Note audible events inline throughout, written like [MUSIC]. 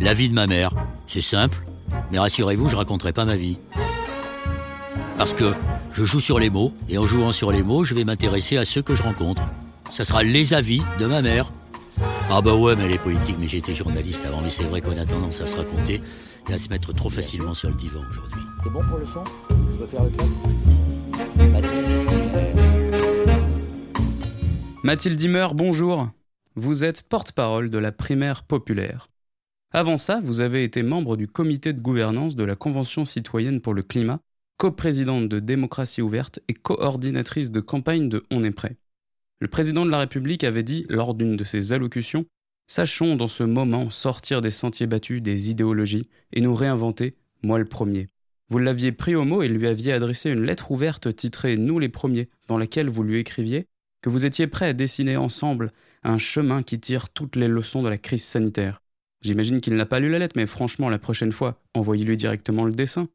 La vie de ma mère, c'est simple, mais rassurez-vous, je raconterai pas ma vie. Parce que je joue sur les mots, et en jouant sur les mots, je vais m'intéresser à ceux que je rencontre. Ça sera les avis de ma mère. Ah bah ouais, mais elle est politique, mais j'étais journaliste avant, mais c'est vrai qu'on a tendance à se raconter et à se mettre trop facilement sur le divan aujourd'hui. C'est bon pour le son? Je peux faire le clap Mathilde Dimmer, bonjour. Vous êtes porte-parole de la primaire populaire. Avant ça, vous avez été membre du comité de gouvernance de la Convention citoyenne pour le climat, coprésidente de Démocratie ouverte et coordinatrice de campagne de On est prêt. Le président de la République avait dit, lors d'une de ses allocutions, Sachons dans ce moment sortir des sentiers battus des idéologies et nous réinventer, moi le premier. Vous l'aviez pris au mot et lui aviez adressé une lettre ouverte titrée Nous les premiers, dans laquelle vous lui écriviez que vous étiez prêt à dessiner ensemble un chemin qui tire toutes les leçons de la crise sanitaire. J'imagine qu'il n'a pas lu la lettre, mais franchement, la prochaine fois, envoyez-lui directement le dessin.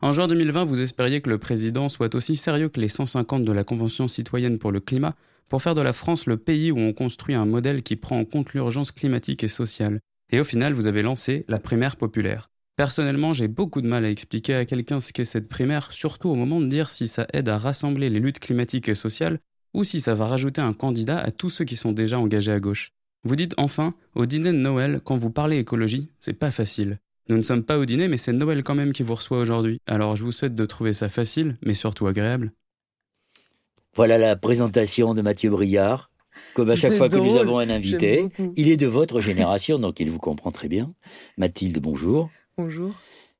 En juin 2020, vous espériez que le président soit aussi sérieux que les 150 de la Convention citoyenne pour le climat pour faire de la France le pays où on construit un modèle qui prend en compte l'urgence climatique et sociale. Et au final, vous avez lancé la primaire populaire. Personnellement, j'ai beaucoup de mal à expliquer à quelqu'un ce qu'est cette primaire, surtout au moment de dire si ça aide à rassembler les luttes climatiques et sociales ou si ça va rajouter un candidat à tous ceux qui sont déjà engagés à gauche. Vous dites enfin, au dîner de Noël, quand vous parlez écologie, c'est pas facile. Nous ne sommes pas au dîner, mais c'est Noël quand même qui vous reçoit aujourd'hui. Alors je vous souhaite de trouver ça facile, mais surtout agréable. Voilà la présentation de Mathieu Briard. Comme à chaque fois que nous avons un invité, il est de votre génération, donc il vous comprend très bien. Mathilde, bonjour. Bonjour.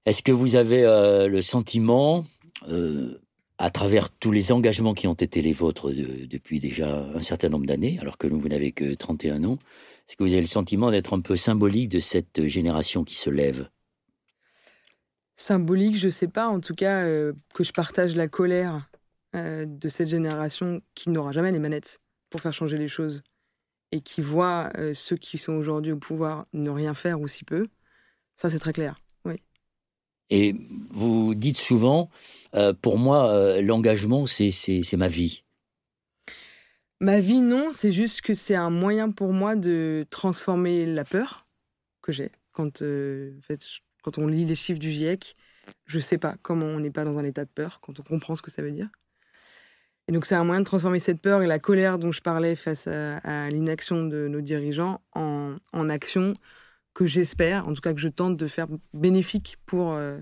Est-ce que vous avez euh, le sentiment, euh, à travers tous les engagements qui ont été les vôtres depuis déjà un certain nombre d'années, alors que vous n'avez que 31 ans, est-ce que vous avez le sentiment d'être un peu symbolique de cette génération qui se lève? Symbolique, je ne sais pas. En tout cas, euh, que je partage la colère euh, de cette génération qui n'aura jamais les manettes pour faire changer les choses et qui voit euh, ceux qui sont aujourd'hui au pouvoir ne rien faire ou si peu, ça c'est très clair. Et vous dites souvent, euh, pour moi, l'engagement, c'est ma vie. Ma vie, non, c'est juste que c'est un moyen pour moi de transformer la peur que j'ai. Quand, fait, quand on lit les chiffres du GIEC, je ne sais pas comment on n'est pas dans un état de peur, quand on comprend ce que ça veut dire. Et donc c'est un moyen de transformer cette peur et la colère dont je parlais face à, l'inaction de nos dirigeants en, action que j'espère, en tout cas que je tente de faire bénéfique pour euh,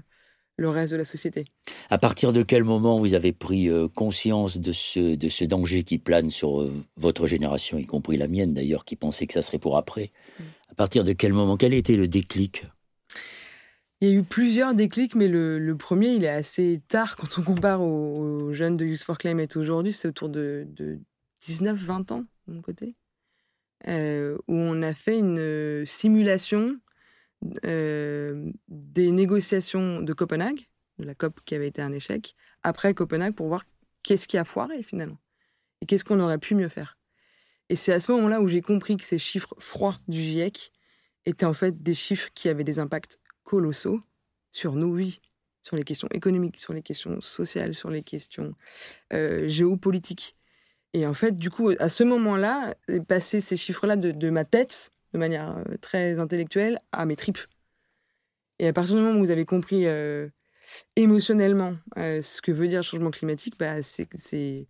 le reste de la société. À partir de quel moment vous avez pris euh, conscience de ce, de ce danger qui plane sur euh, votre génération, y compris la mienne d'ailleurs, qui pensait que ça serait pour après mm. À partir de quel moment Quel était le déclic? Il y a eu plusieurs déclics, mais le, premier, il est assez tard quand on compare aux, jeunes de Youth for Climate aujourd'hui. C'est autour de, 19-20 ans, de mon côté, euh, où on a fait une euh, simulation euh, des négociations de Copenhague, la COP qui avait été un échec, après Copenhague, pour voir qu'est-ce qui a foiré finalement, et qu'est-ce qu'on aurait pu mieux faire. Et c'est à ce moment-là où j'ai compris que ces chiffres froids du GIEC étaient en fait des chiffres qui avaient des impacts colossaux sur nos vies, sur les questions économiques, sur les questions sociales, sur les questions géopolitiques. Et en fait, du coup, à ce moment-là, passer ces chiffres-là de, ma tête, de manière euh, très intellectuelle, à mes tripes. Et à partir du moment où vous avez compris euh, émotionnellement ce que veut dire changement climatique, bah, c'est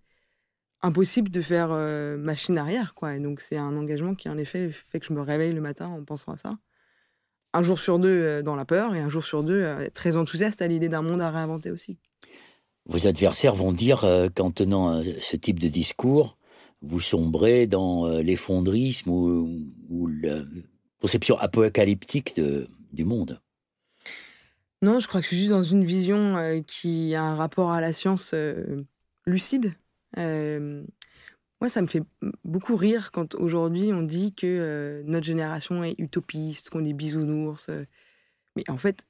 impossible de faire machine arrière. Quoi. Et donc, c'est un engagement qui, en effet, fait que je me réveille le matin en pensant à ça un jour sur deux euh, dans la peur et un jour sur deux euh, très enthousiaste à l'idée d'un monde à réinventer aussi. Vos adversaires vont dire euh, qu'en tenant ce type de discours, vous sombrez dans l'effondrisme ou, la conception apocalyptique du monde. Non, je crois que je suis juste dans une vision qui a un rapport à la science lucide. Moi, ça me fait beaucoup rire quand aujourd'hui on dit que euh, notre génération est utopiste, qu'on est bisounours. Mais en fait,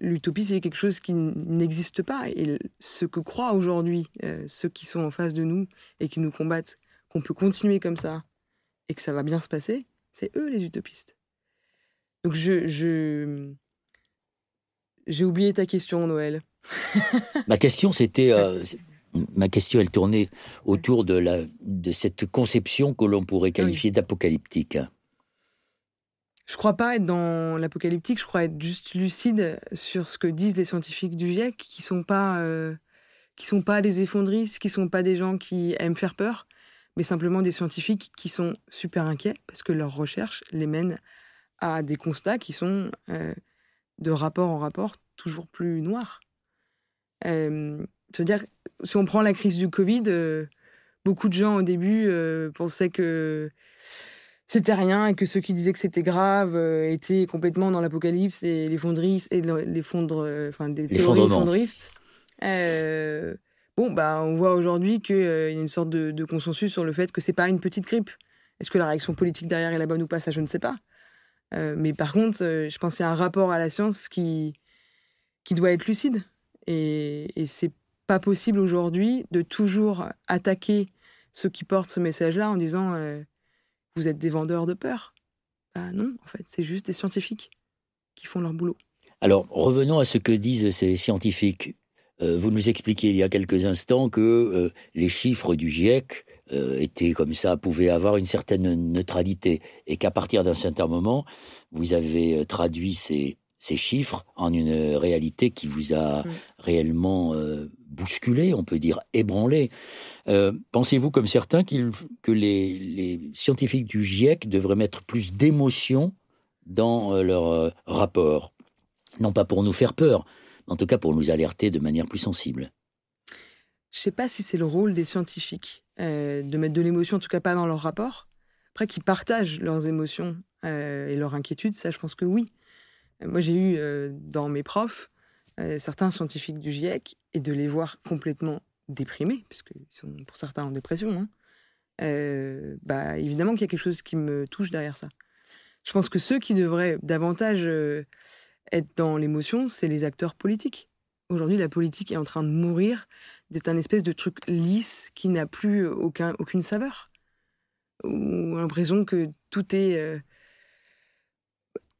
l'utopie, c'est quelque chose qui n'existe pas. Et ce que croient aujourd'hui euh, ceux qui sont en face de nous et qui nous combattent, qu'on peut continuer comme ça et que ça va bien se passer, c'est eux les utopistes. Donc je, je... j'ai oublié ta question, Noël. [LAUGHS] Ma question, c'était. euh, ma question, elle tournait autour de, la, de cette conception que l'on pourrait qualifier d'apocalyptique. Je crois pas être dans l'apocalyptique, je crois être juste lucide sur ce que disent les scientifiques du GIEC, qui sont pas, euh, qui sont pas des effondristes, qui sont pas des gens qui aiment faire peur, mais simplement des scientifiques qui sont super inquiets parce que leurs recherches les mènent à des constats qui sont euh, de rapport en rapport toujours plus noirs. Euh, ça veut dire, si on prend la crise du Covid, euh, beaucoup de gens au début pensaient que c'était rien et que ceux qui disaient que c'était grave euh, étaient complètement dans l'apocalypse et l'effondristes et le- l'effondre, euh, enfin des théories effondristes. Euh, bon, bah, on voit aujourd'hui qu'il y a une sorte de, de consensus sur le fait que c'est pas une petite grippe. Est-ce que la réaction politique derrière est la bonne ou pas Ça, je ne sais pas. Mais par contre, je pense qu'il y a un rapport à la science qui, qui doit être lucide. Et, et c'est pas possible aujourd'hui de toujours attaquer ceux qui portent ce message-là en disant vous êtes des vendeurs de peur. Bah non, en fait, c'est juste des scientifiques qui font leur boulot. Alors, revenons à ce que disent ces scientifiques. Euh, vous nous expliquiez il y a quelques instants que euh, les chiffres du GIEC euh, étaient comme ça, pouvaient avoir une certaine neutralité, et qu'à partir d'un certain moment, vous avez traduit ces, ces chiffres en une réalité qui vous a Mm. réellement euh, bousculé, on peut dire ébranlé. Euh, Pensez-vous, comme certains, que les, les scientifiques du GIEC devraient mettre plus d'émotion dans euh, leur euh, rapport? Non pas pour nous faire peur, mais en tout cas pour nous alerter de manière plus sensible. Je sais pas si c'est le rôle des scientifiques de mettre de l'émotion, en tout cas pas dans leur rapport. Après, qu'ils partagent leurs émotions et leurs inquiétudes, ça, je pense que oui. Moi, j'ai eu euh, dans mes profs euh, certains scientifiques du GIEC et de les voir complètement déprimés, puisqu'ils sont pour certains en dépression. hein, euh, bah, évidemment qu'il y a quelque chose qui me touche derrière ça. Je pense que ceux qui devraient davantage être dans l'émotion, c'est les acteurs politiques. Aujourd'hui, la politique est en train de mourir d'être un espèce de truc lisse qui n'a plus aucun, aucune saveur. Ou l'impression que tout est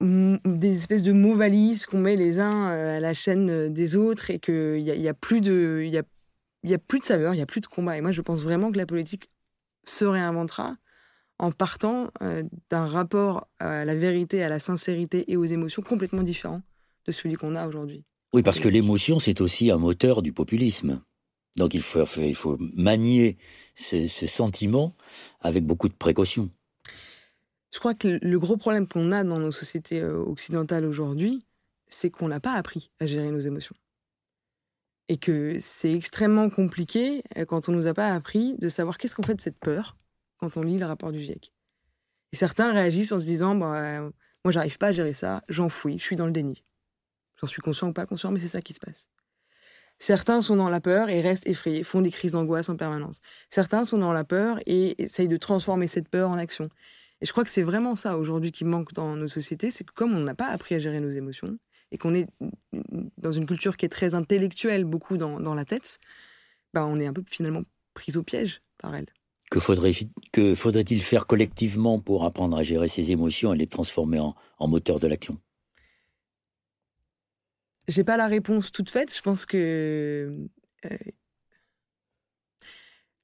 des espèces de mots valises qu'on met les uns euh, à la chaîne euh, des autres et qu'il n'y a, y a plus de y a, y a plus de saveur, il n'y a plus de combat. Et moi, je pense vraiment que la politique se réinventera en partant euh, d'un rapport à la vérité, à la sincérité et aux émotions complètement différent de celui qu'on a aujourd'hui. Oui, parce que l'émotion, c'est aussi un moteur du populisme. Donc il faut, il faut manier ce, ce sentiment avec beaucoup de précaution. Je crois que le gros problème qu'on a dans nos sociétés euh, occidentales aujourd'hui, c'est qu'on n'a pas appris à gérer nos émotions. Et que c'est extrêmement compliqué euh, quand on nous a pas appris de savoir qu'est-ce qu'on fait de cette peur quand on lit le rapport du GIEC. Et certains réagissent en se disant bah, euh, Moi, j'arrive pas à gérer ça, j'enfouis, je suis dans le déni. J'en suis conscient ou pas conscient, mais c'est ça qui se passe. Certains sont dans la peur et restent effrayés, font des crises d'angoisse en permanence. Certains sont dans la peur et essayent de transformer cette peur en action. Et je crois que c'est vraiment ça aujourd'hui qui manque dans nos sociétés, c'est que comme on n'a pas appris à gérer nos émotions et qu'on est dans une culture qui est très intellectuelle, beaucoup dans, dans la tête, ben on est un peu finalement pris au piège par elle. Que faudrait que faudrait-il faire collectivement pour apprendre à gérer ses émotions et les transformer en, en moteur de l'action? J'ai pas la réponse toute faite. Je pense que euh,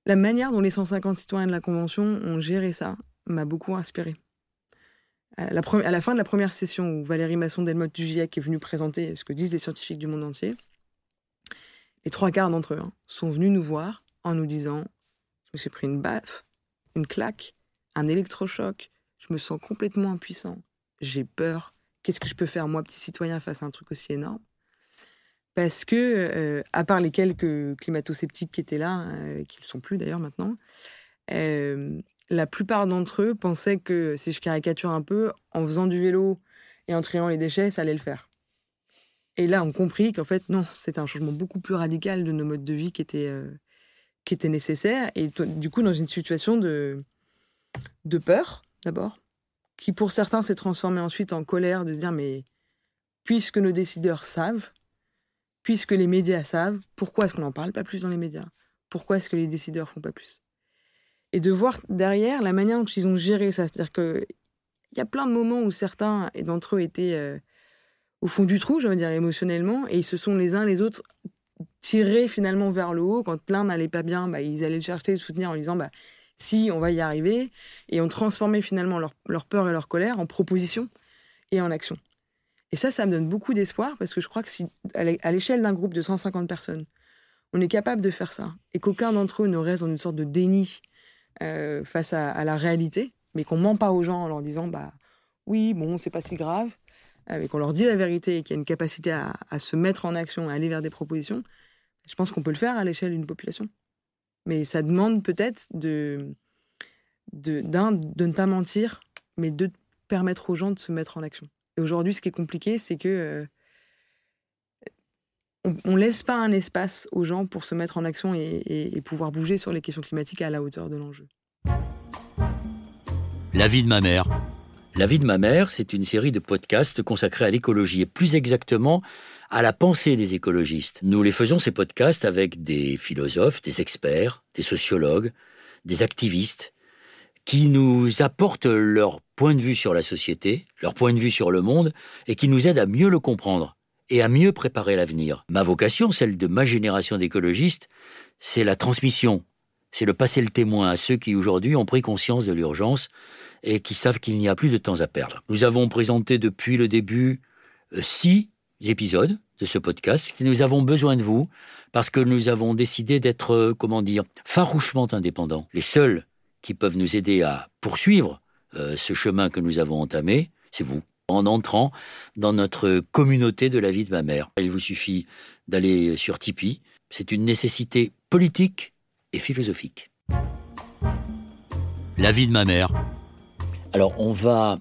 la manière dont les 150 citoyens de la Convention ont géré ça m'a beaucoup inspiré. À la, fin de la première session où Valérie Masson-Delmotte du GIEC est venue présenter ce que disent les scientifiques du monde entier, les trois quarts d'entre eux hein, sont venus nous voir en nous disant Je me suis pris une baffe, une claque, un électrochoc, je me sens complètement impuissant, j'ai peur, qu'est-ce que je peux faire, moi, petit citoyen, face à un truc aussi énorme? Parce que, euh, à part les quelques climato-sceptiques qui étaient là, euh, qui ne le sont plus d'ailleurs maintenant, euh, la plupart d'entre eux pensaient que, si je caricature un peu, en faisant du vélo et en triant les déchets, ça allait le faire. Et là, on compris qu'en fait, non, c'était un changement beaucoup plus radical de nos modes de vie qui était, euh, nécessaire, et du coup dans une situation de, de peur, d'abord, qui pour certains s'est transformée ensuite en colère, de se dire, mais puisque nos décideurs savent, puisque les médias savent, pourquoi est-ce qu'on n'en parle pas plus dans les médias? Pourquoi est-ce que les décideurs font pas plus? Et de voir derrière la manière dont ils ont géré ça, c'est-à-dire qu'il y a plein de moments où certains d'entre eux étaient euh, au fond du trou, j'allais dire émotionnellement, et ils se sont les uns les autres tirés finalement vers le haut. Quand l'un n'allait pas bien, bah, ils allaient le chercher, le soutenir en disant bah, si, on va y arriver. Et ont transformé finalement leur, leur peur et leur colère en proposition et en action. Et ça, ça me donne beaucoup d'espoir parce que je crois que si, à l'échelle d'un groupe de 150 personnes, on est capable de faire ça et qu'aucun d'entre eux ne reste dans une sorte de déni euh, face à, la réalité, mais qu'on ment pas aux gens en leur disant bah oui, bon, c'est pas si grave, euh, mais qu'on leur dit la vérité et qu'il y a une capacité à, se mettre en action, à aller vers des propositions, je pense qu'on peut le faire à l'échelle d'une population. Mais ça demande peut-être de, de, de ne pas mentir, mais de permettre aux gens de se mettre en action. Et aujourd'hui, ce qui est compliqué, c'est que euh, on, ne laisse pas un espace aux gens pour se mettre en action et, pouvoir bouger sur les questions climatiques à la hauteur de l'enjeu. La vie de ma mère. La vie de ma mère, c'est une série de podcasts consacrés à l'écologie et plus exactement à la pensée des écologistes. Nous les faisons ces podcasts avec des philosophes, des experts, des sociologues, des activistes qui nous apportent leur point de vue sur la société, leur point de vue sur le monde, et qui nous aident à mieux le comprendre et à mieux préparer l'avenir. Ma vocation, celle de ma génération d'écologistes, c'est la transmission, c'est le passer le témoin à ceux qui aujourd'hui ont pris conscience de l'urgence et qui savent qu'il n'y a plus de temps à perdre. Nous avons présenté depuis le début euh, six épisodes de ce podcast. Nous avons besoin de vous parce que nous avons décidé d'être, euh, comment dire, farouchement indépendants. Les seuls qui peuvent nous aider à poursuivre euh, ce chemin que nous avons entamé, c'est vous. En entrant dans notre communauté de la vie de ma mère. Il vous suffit d'aller sur Tipeee. C'est une nécessité politique et philosophique. La vie de ma mère. Alors, on va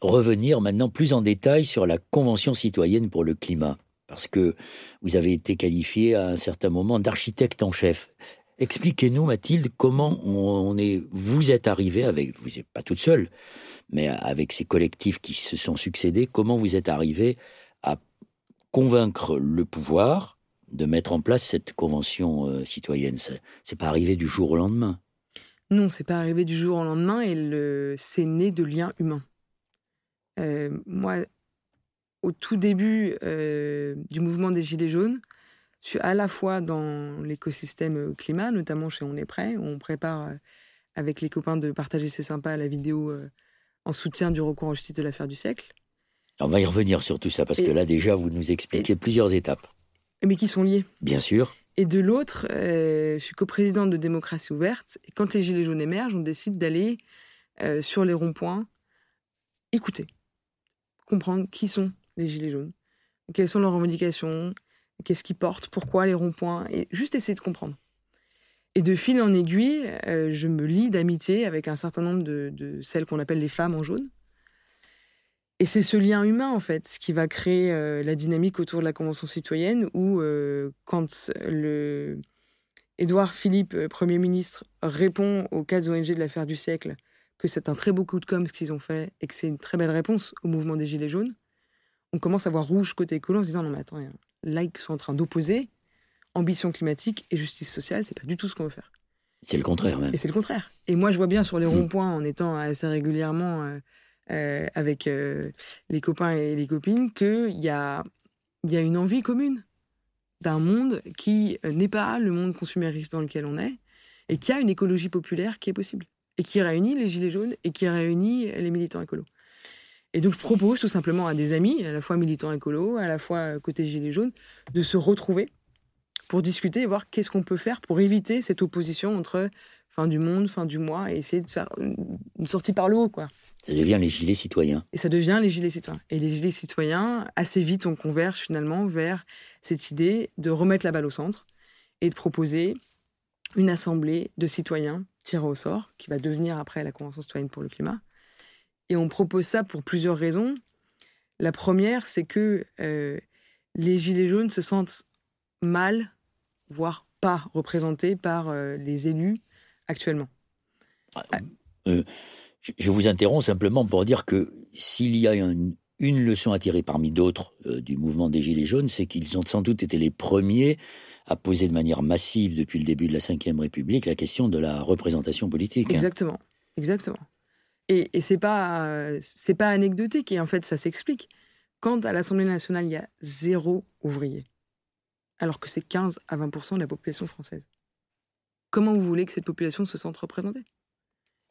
revenir maintenant plus en détail sur la Convention citoyenne pour le climat, parce que vous avez été qualifié à un certain moment d'architecte en chef. Expliquez-nous, Mathilde, comment on est, vous êtes arrivé avec, vous n'êtes pas toute seule, mais avec ces collectifs qui se sont succédés, comment vous êtes arrivé à convaincre le pouvoir de mettre en place cette convention euh, citoyenne? C'est pas arrivé du jour au lendemain? Non, c'est pas arrivé du jour au lendemain et c'est né de liens humains. Euh, moi, au tout début euh, du mouvement des Gilets jaunes, je suis à la fois dans l'écosystème euh, climat, notamment chez On est prêt, où on prépare avec les copains de partager C'est sympa la vidéo en soutien du recours en justice de l'affaire du siècle. On va y revenir sur tout ça, parce que là déjà, vous nous expliquez plusieurs étapes. Mais qui sont liées. Bien sûr. Et de l'autre, je suis coprésidente de Démocratie Ouverte, et quand les Gilets jaunes émergent, on décide d'aller sur les ronds-points, écouter, comprendre qui sont les Gilets jaunes, quelles sont leurs revendications, qu'est-ce qui porte, pourquoi les ronds-points, et juste essayer de comprendre. Et de fil en aiguille, euh, je me lie d'amitié avec un certain nombre de, celles qu'on appelle les femmes en jaune. Et c'est ce lien humain, en fait, qui va créer euh, la dynamique autour de la Convention citoyenne, où euh, quand le Philippe, Premier ministre, répond aux quatre ONG de l'affaire du siècle que c'est un très beau coup de com' ce qu'ils ont fait, et que c'est une très belle réponse au mouvement des Gilets jaunes, on commence à voir rouge côté écolo en se disant non mais attends, là ils sont en train d'opposer ambition climatique et justice sociale, c'est pas du tout ce qu'on veut faire. C'est le contraire même. Et c'est le contraire. Et moi je vois bien sur les mm. ronds-points en étant assez régulièrement euh, euh, avec euh, les copains et les copines qu'il y a, y a une envie commune d'un monde qui n'est pas le monde consumériste dans lequel on est et qui a une écologie populaire qui est possible et qui réunit les gilets jaunes et qui réunit les militants écolos. Et donc, je propose tout simplement à des amis, à la fois militants écolos, à la fois côté Gilets jaunes, de se retrouver pour discuter et voir qu'est-ce qu'on peut faire pour éviter cette opposition entre fin du monde, fin du mois, et essayer de faire une sortie par le haut, quoi. Ça devient les gilets citoyens. Et ça devient les gilets citoyens. Et les gilets citoyens, assez vite, on converge finalement vers cette idée de remettre la balle au centre et de proposer une assemblée de citoyens tirés au sort, qui va devenir après la Convention citoyenne pour le climat, et on propose ça pour plusieurs raisons. La première, c'est que euh, les Gilets jaunes se sentent mal, voire pas représentés par les élus actuellement. Ah, je vous interromps simplement pour dire que s'il y a une, leçon à tirer parmi d'autres du mouvement des Gilets jaunes, c'est qu'ils ont sans doute été les premiers à poser de manière massive depuis le début de la Ve République la question de la représentation politique. Exactement, exactement. Et, et c'est pas c'est pas anecdotique et en fait ça s'explique. Quand à l'Assemblée nationale il y a zéro ouvrier, alors que c'est 15 à 20% de la population française, comment vous voulez que cette population se sente représentée?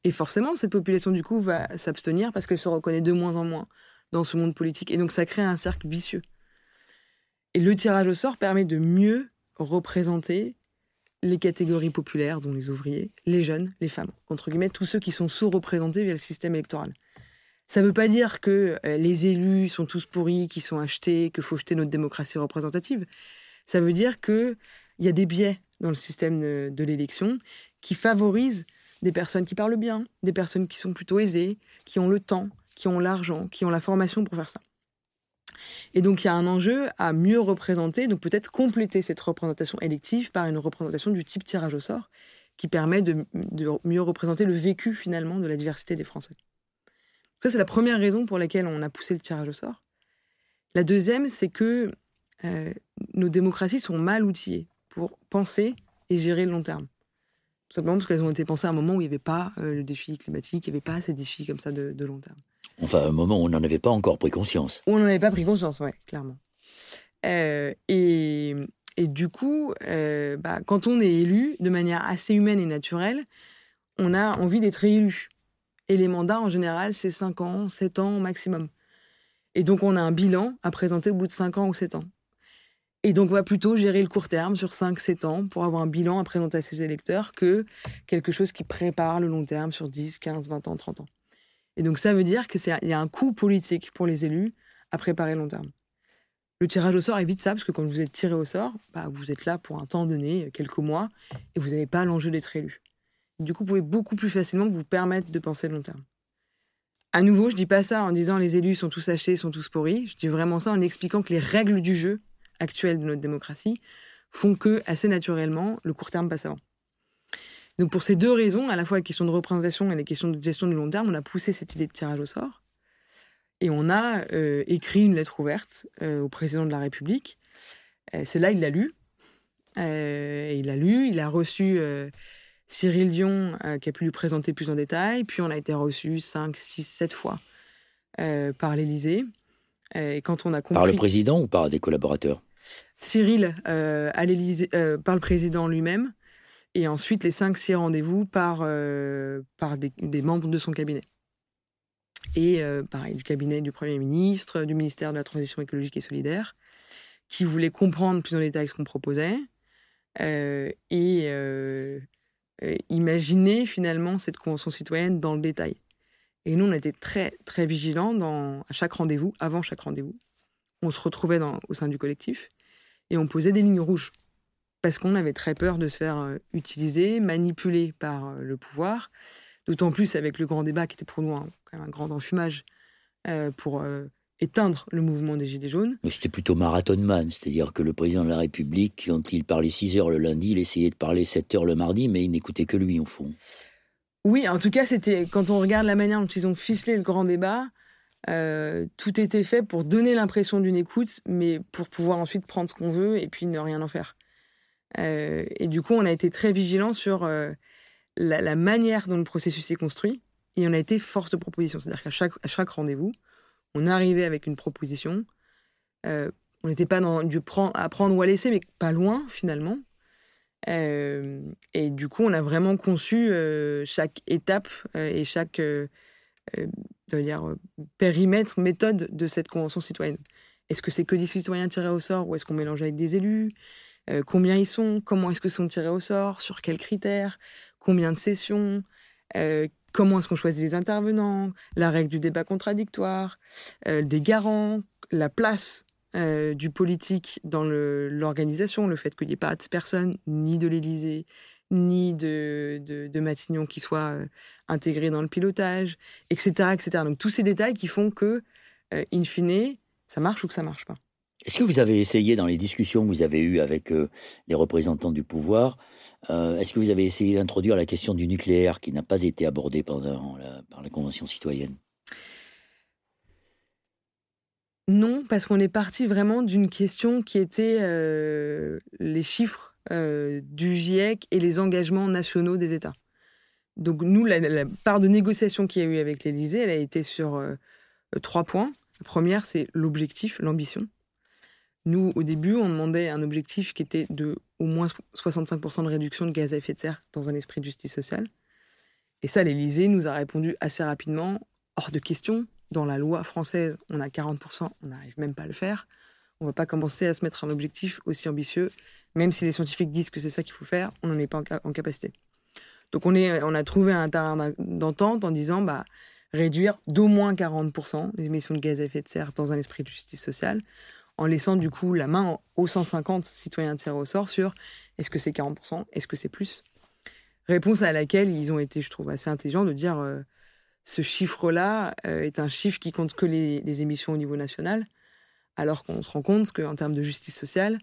Et forcément, cette population du coup va s'abstenir parce qu'elle se reconnaît de moins en moins dans ce monde politique, et donc ça crée un cercle vicieux. Et le tirage au sort permet de mieux représenter les catégories populaires, dont les ouvriers, les jeunes, les femmes, entre guillemets, tous ceux qui sont sous-représentés via le système électoral. Ça ne veut pas dire que euh, les élus sont tous pourris, qu'ils sont achetés, qu'il faut jeter notre démocratie représentative. Ça veut dire qu'il y a des biais dans le système de, de l'élection qui favorisent des personnes qui parlent bien, des personnes qui sont plutôt aisées, qui ont le temps, qui ont l'argent, qui ont la formation pour faire ça. Et donc il y a un enjeu à mieux représenter, donc peut-être compléter cette représentation élective par une représentation du type tirage au sort, qui permet de, mieux représenter le vécu finalement de la diversité des Français. Ça, c'est la première raison pour laquelle on a poussé le tirage au sort. La deuxième, c'est que euh, nos démocraties sont mal outillées pour penser et gérer le long terme. Tout simplement parce qu'elles ont été pensées à un moment où il n'y avait pas euh, le défi climatique, il n'y avait pas ces défis comme ça de long terme. Enfin, un moment où on n'en avait pas encore pris conscience. on n'en avait pas pris conscience, oui, clairement. Euh, et, du coup, euh, bah, quand on est élu de manière assez humaine et naturelle, on a envie d'être élu. Et les mandats, en général, c'est 5 ans, 7 ans maximum. Et donc, on a un bilan à présenter au bout de 5 ans ou 7 ans. Et donc, on va plutôt gérer le court terme sur 5-7 ans pour avoir un bilan à présenter à ses électeurs que quelque chose qui prépare le long terme sur 10, 15, 20 ans, 30 ans. Et donc ça veut dire qu'il y a un coût politique pour les élus à préparer long terme. Le tirage au sort évite ça, parce que quand vous êtes tiré au sort, bah, vous êtes là pour un temps donné, quelques mois, et vous n'avez pas l'enjeu d'être élu. Du coup, vous pouvez beaucoup plus facilement vous permettre de penser long terme. À nouveau, je dis pas ça en disant les élus sont tous achetés, sont tous pourris. Je dis vraiment ça en expliquant que les règles du jeu actuelles de notre démocratie font que, assez naturellement, le court terme passe avant. Donc pour ces deux raisons, à la fois la question de représentation et la question de gestion du long terme, on a poussé cette idée de tirage au sort. Et on a euh, écrit une lettre ouverte euh, au président de la République. Euh, c'est là il l'a lu. il l'a lu, il a reçu Cyril Dion qui a pu lui présenter plus en détail. Puis on a été reçu 5, 6, 7 fois par l'Élysée. Et quand on a compris... Par le président ou par des collaborateurs? Cyril à l'Élysée, par le président lui-même et ensuite les 5-6 rendez-vous par, euh, par des, membres de son cabinet. Et euh, pareil, du cabinet du Premier ministre, du ministère de la Transition écologique et solidaire, qui voulait comprendre plus en détail ce qu'on proposait euh, et imaginer finalement cette convention citoyenne dans le détail. Et nous, on était très, très vigilants dans, à chaque rendez-vous, avant chaque rendez-vous. On se retrouvait au sein du collectif et on posait des lignes rouges parce qu'on avait très peur de se faire euh, utiliser, manipuler par euh, le pouvoir, d'autant plus avec le grand débat qui était pour nous un, un grand enfumage euh, pour éteindre le mouvement des Gilets jaunes. Mais c'était plutôt marathonman, c'est-à-dire que le président de la République, quand il parlait 6 heures le lundi, il essayait de parler 7 heures le mardi, mais il n'écoutait que lui, au fond. Oui, en tout cas, c'était quand on regarde la manière dont ils ont ficelé le grand débat, tout était fait pour donner l'impression d'une écoute, mais pour pouvoir ensuite prendre ce qu'on veut et puis ne rien en faire. Euh, et du coup, on a été très vigilant sur euh, la, manière dont le processus est construit. Et on a été force de proposition. C'est-à-dire qu'à chaque, à chaque rendez-vous, on arrivait avec une proposition. Euh, on n'était pas dans du prendre, à prendre ou à laisser, mais pas loin finalement. et du coup, on a vraiment conçu chaque étape et chaque dire, périmètre, méthode de cette convention citoyenne. Est-ce que c'est que des citoyens tirés au sort ou est-ce qu'on mélange avec des élus? Euh, combien ils sont, comment est-ce sont tirés au sort, sur quels critères, combien de sessions, euh, comment est-ce qu'on choisit les intervenants, la règle du débat contradictoire, euh, des garants, la place du politique dans l'organisation, le, fait qu'il n'y ait pas de personne, ni de l'Élysée, ni de, de, Matignon qui soit intégré dans le pilotage, etc., etc. Donc tous ces détails qui font que, in fine, ça marche ou que ça marche pas. Est-ce que vous avez essayé, dans les discussions que vous avez eues avec euh, les représentants du pouvoir, euh, est-ce que vous avez essayé d'introduire la question du nucléaire qui n'a pas été abordée pendant la, par la Convention citoyenne? Non, parce qu'on est parti vraiment d'une question qui était euh, les chiffres du GIEC et les engagements nationaux des États. Donc nous, la, part de négociation qu'il y a eu avec l'Élysée, elle a été sur trois points. La première, c'est l'objectif, l'ambition. Nous, au début, on demandait un objectif qui était de au moins 65% de réduction de gaz à effet de serre dans un esprit de justice sociale. Et ça, l'Élysée nous a répondu assez rapidement, hors de question. Dans la loi française, on a 40%, on n'arrive même pas à le faire. On ne va pas commencer à se mettre un objectif aussi ambitieux, même si les scientifiques disent que c'est ça qu'il faut faire, on n'en est pas en, capacité. Donc on, est, on a trouvé un terrain d'entente en disant bah, réduire d'au moins 40% les émissions de gaz à effet de serre dans un esprit de justice sociale en laissant du coup la main aux 150 citoyens tirés au sort sur est-ce que c'est 40%, est-ce que c'est plus? Réponse à laquelle ils ont été, je trouve, assez intelligents de dire euh, ce chiffre-là euh, est un chiffre qui compte que les, émissions au niveau national, alors qu'on se rend compte qu'en termes de justice sociale,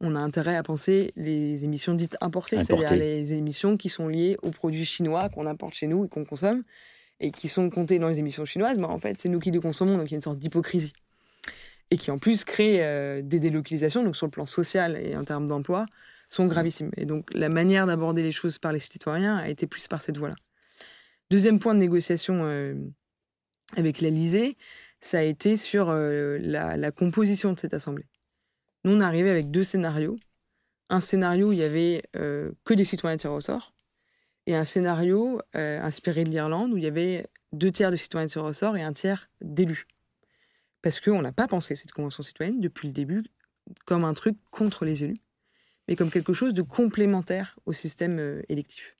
on a intérêt à penser les émissions dites importées, c'est-à-dire les émissions qui sont liées aux produits chinois qu'on importe chez nous et qu'on consomme, et qui sont comptées dans les émissions chinoises, mais en fait, c'est nous qui les consommons, donc il y a une sorte d'hypocrisie et qui en plus créent euh, des délocalisations, donc sur le plan social et en termes d'emploi, sont gravissimes. Et donc la manière d'aborder les choses par les citoyens a été plus par cette voie-là. Deuxième point de négociation euh, avec l'Elysée, ça a été sur euh, la, composition de cette assemblée. Nous, on avec deux scénarios. Un scénario où il y avait que des citoyens tirés au sort, et un scénario inspiré de l'Irlande où il y avait deux tiers de citoyens tirés au sort et un tiers d'élus parce qu'on n'a pas pensé cette convention citoyenne depuis le début comme un truc contre les élus, mais comme quelque chose de complémentaire au système euh, électif.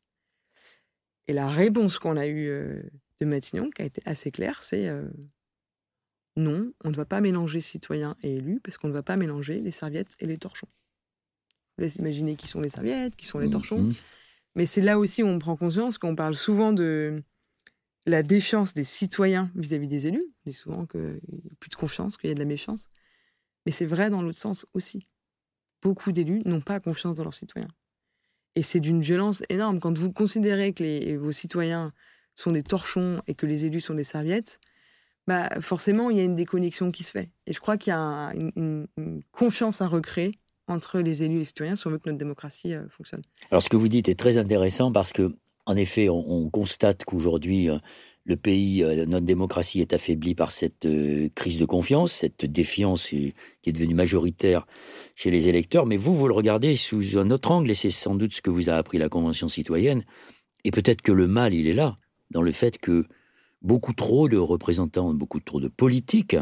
Et la réponse qu'on a eue euh, de Matignon, qui a été assez claire, c'est euh, non, on ne va pas mélanger citoyens et élus, parce qu'on ne va pas mélanger les serviettes et les torchons. Vous laisse imaginer qui sont les serviettes, qui sont les torchons. Mmh. Mais c'est là aussi où on prend conscience qu'on parle souvent de la défiance des citoyens vis-à-vis des élus. On dit souvent qu'il n'y a plus de confiance, qu'il y a de la méfiance. Mais c'est vrai dans l'autre sens aussi. Beaucoup d'élus n'ont pas confiance dans leurs citoyens. Et c'est d'une violence énorme. Quand vous considérez que vos citoyens sont des torchons et que les élus sont des serviettes, bah forcément, il y a une déconnexion qui se fait. Et je crois qu'il y a une, confiance à recréer entre les élus et les citoyens si on veut que notre démocratie euh, fonctionne. Alors, ce que vous dites est très intéressant parce que en effet, on, constate qu'aujourd'hui, euh, le pays, euh, notre démocratie est affaiblie par cette crise de confiance, cette défiance qui est devenue majoritaire chez les électeurs. Mais vous, vous le regardez sous un autre angle, et c'est sans doute ce que vous a appris la Convention citoyenne. Et peut-être que le mal, il est là, dans le fait que beaucoup trop de représentants, beaucoup trop de politiques,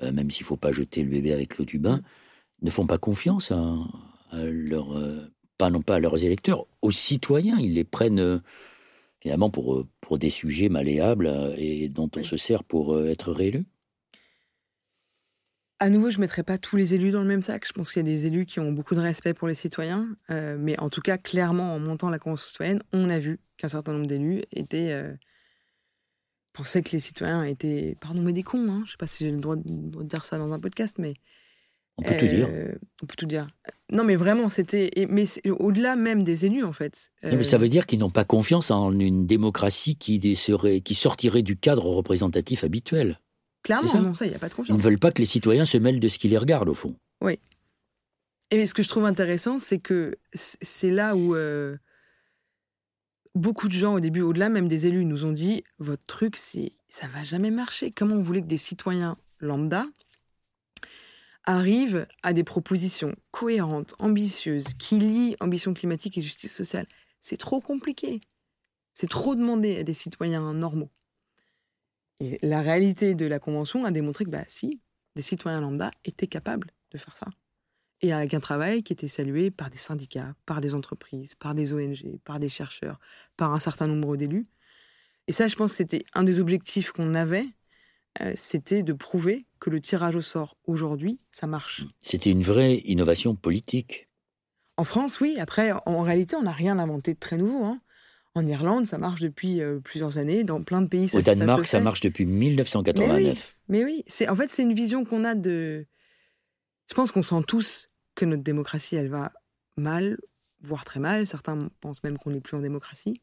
même s'il ne faut pas jeter le bébé avec l'eau du bain, ne font pas confiance à, à leur pas non pas à leurs électeurs, aux citoyens. Ils les prennent euh, finalement pour, euh, pour des sujets malléables euh, et dont on se sert pour être réélu. À nouveau, je ne mettrai pas tous les élus dans le même sac. Je pense qu'il y a des élus qui ont beaucoup de respect pour les citoyens. mais en tout cas, clairement, en montant la Convention citoyenne, on a vu qu'un certain nombre d'élus étaient. Pensaient que les citoyens étaient. Pardon, mais des cons. Hein. Je ne sais pas si j'ai le droit de, dire ça dans un podcast, mais on peut tout dire. Euh, on peut tout dire. Non, mais vraiment, c'était. Mais au-delà même des élus, en fait. mais ça veut dire qu'ils n'ont pas confiance en une démocratie qui, serait, qui sortirait du cadre représentatif habituel. Clairement, ça non, ça, il n'y a pas de confiance. Ils ne veulent pas que les citoyens se mêlent de ce qui les regarde, au fond. Oui. Et ce que je trouve intéressant, c'est que c'est là où euh, beaucoup de gens, au début, au-delà même des élus, nous ont dit votre truc, c'est ça va jamais marcher. Comment vous que des citoyens lambda arrive à des propositions cohérentes, ambitieuses, qui lient ambition climatique et justice sociale? C'est trop compliqué. C'est trop demandé à des citoyens normaux. Et la réalité de la Convention a démontré que, bah, si, des citoyens lambda étaient capables de faire ça. Et avec un travail qui était salué par des syndicats, par des entreprises, par des ONG, par des chercheurs, par un certain nombre d'élus. Et ça, je pense que c'était un des objectifs qu'on avait euh, c'était de prouver que le tirage au sort aujourd'hui, ça marche. C'était une vraie innovation politique. En France, oui. Après, en réalité, on n'a rien inventé de très nouveau. Hein. En Irlande, ça marche depuis euh, plusieurs années. Dans plein de pays, ça Au Danemark, ça, marche depuis 1989. Mais oui, c'est en fait c'est une vision qu'on a de Je pense qu'on sent tous que notre démocratie, elle va mal, voire très mal. Certains pensent même qu'on n'est plus en démocratie.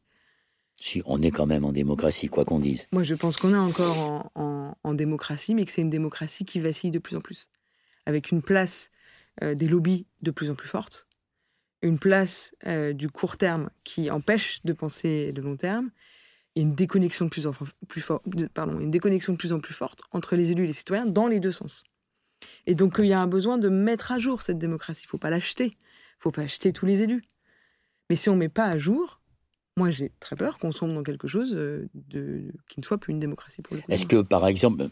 Si, on est quand même en démocratie, quoi qu'on dise. Moi, je pense qu'on est encore en, démocratie, mais que c'est une démocratie qui vacille de plus en plus. Avec une place euh, des lobbies de plus en plus forte, une place euh, du court terme qui empêche de penser de long terme, et une déconnexion de plus en plus, pardon, une déconnexion de plus en plus forte entre les élus et les citoyens dans les deux sens. Et donc, il y a un besoin de mettre à jour cette démocratie. Il ne faut pas l'acheter. Il ne faut pas acheter tous les élus. Mais si on ne met pas à jour, moi, j'ai très peur qu'on sombre dans quelque chose euh, de, qui ne soit plus une démocratie pour le Est-ce que, par exemple,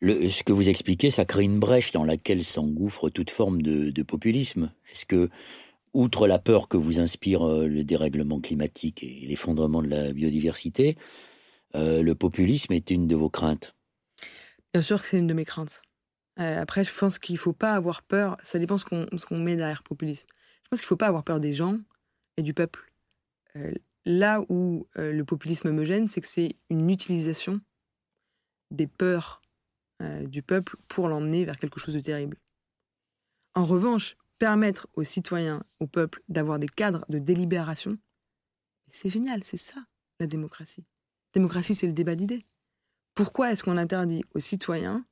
le, ce que vous expliquez, ça crée une brèche dans laquelle s'engouffre toute forme de, de populisme? Est-ce que, outre la peur que vous inspire euh, le dérèglement climatique et l'effondrement de la biodiversité, euh, le populisme est une de vos craintes? Bien sûr que c'est une de mes craintes. Après, je pense qu'il ne faut pas avoir peur, ça dépend ce qu'on met derrière populisme. Je pense qu'il ne faut pas avoir peur des gens et du peuple. Là où euh, le populisme me gêne, c'est que c'est une utilisation des peurs euh, du peuple pour l'emmener vers quelque chose de terrible. En revanche, permettre aux citoyens, au peuple, d'avoir des cadres de délibération, c'est génial, c'est ça la démocratie. Démocratie, c'est le débat d'idées. Pourquoi est-ce qu'on interdit aux citoyens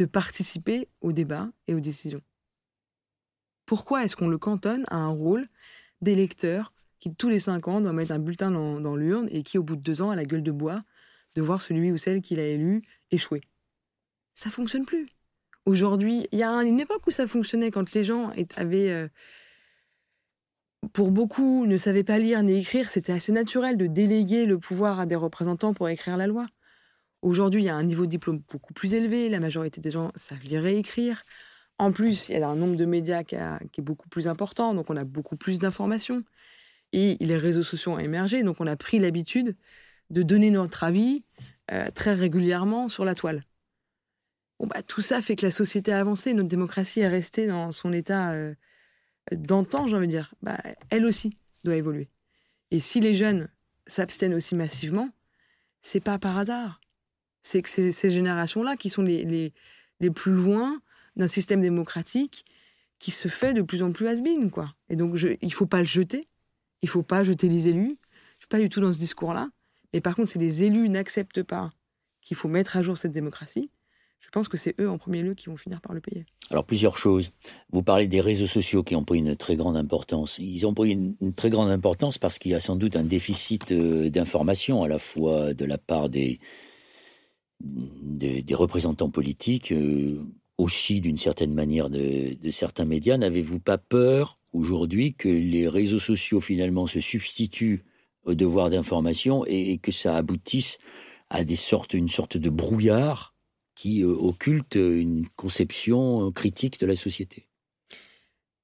de participer au débat et aux décisions Pourquoi est-ce qu'on le cantonne à un rôle d'électeur qui tous les cinq ans doit mettre un bulletin dans, l'urne et qui, au bout de deux ans, a la gueule de bois de voir celui ou celle qu'il a élu échouer? Ça fonctionne plus. Aujourd'hui, il y a une époque où ça fonctionnait quand les gens avaient, euh, pour beaucoup, ne savaient pas lire ni écrire. C'était assez naturel de déléguer le pouvoir à des représentants pour écrire la loi. Aujourd'hui, il y a un niveau de diplôme beaucoup plus élevé. La majorité des gens savent lire et écrire. En plus, il y a un nombre de médias qui, est beaucoup plus important, donc on a beaucoup plus d'informations. Et les réseaux sociaux ont émergé, donc on a pris l'habitude de donner notre avis euh, très régulièrement sur la toile. Bah, tout ça fait que la société a avancé, notre démocratie est restée dans son état euh, d'antan, j'ai envie de dire. Bah, elle aussi doit évoluer. Et si les jeunes s'abstiennent aussi massivement, c'est pas par hasard. C'est que ces générations-là qui sont les, les, les plus loin d'un système démocratique qui se fait de plus en plus has quoi. Et donc, je, il faut pas le jeter, il faut pas jeter les élus. Je suis pas du tout dans ce discours-là. Mais par contre, si les élus n'acceptent pas qu'il faut mettre à jour cette démocratie, je pense que c'est eux en premier lieu qui vont finir par le payer. Alors plusieurs choses. Vous parlez des réseaux sociaux qui ont pris une très grande importance. Ils ont pris une, très grande importance parce qu'il y a sans doute un déficit euh, d'information à la fois de la part des, des, représentants politiques, euh, aussi d'une certaine manière de, certains médias. N'avez-vous pas peur aujourd'hui que les réseaux sociaux finalement se substituent au devoir d'information et, que ça aboutisse à une sorte de brouillard qui euh, occulte une conception euh, critique de la société?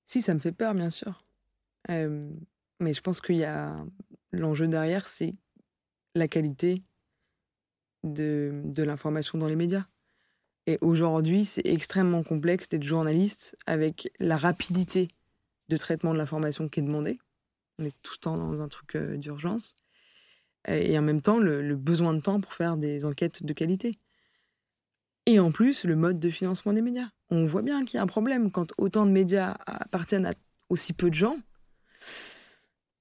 Si, ça me fait peur, bien sûr. Mais je pense qu'il y a l'enjeu derrière, c'est la qualité de, l'information dans les médias. Et aujourd'hui, c'est extrêmement complexe d'être journaliste avec la rapidité de traitement de l'information qui est demandé. On est tout le temps dans un truc euh, d'urgence. Et en même temps, le, besoin de temps pour faire des enquêtes de qualité. Et en plus, le mode de financement des médias. On voit bien qu'il y a un problème quand autant de médias appartiennent à aussi peu de gens.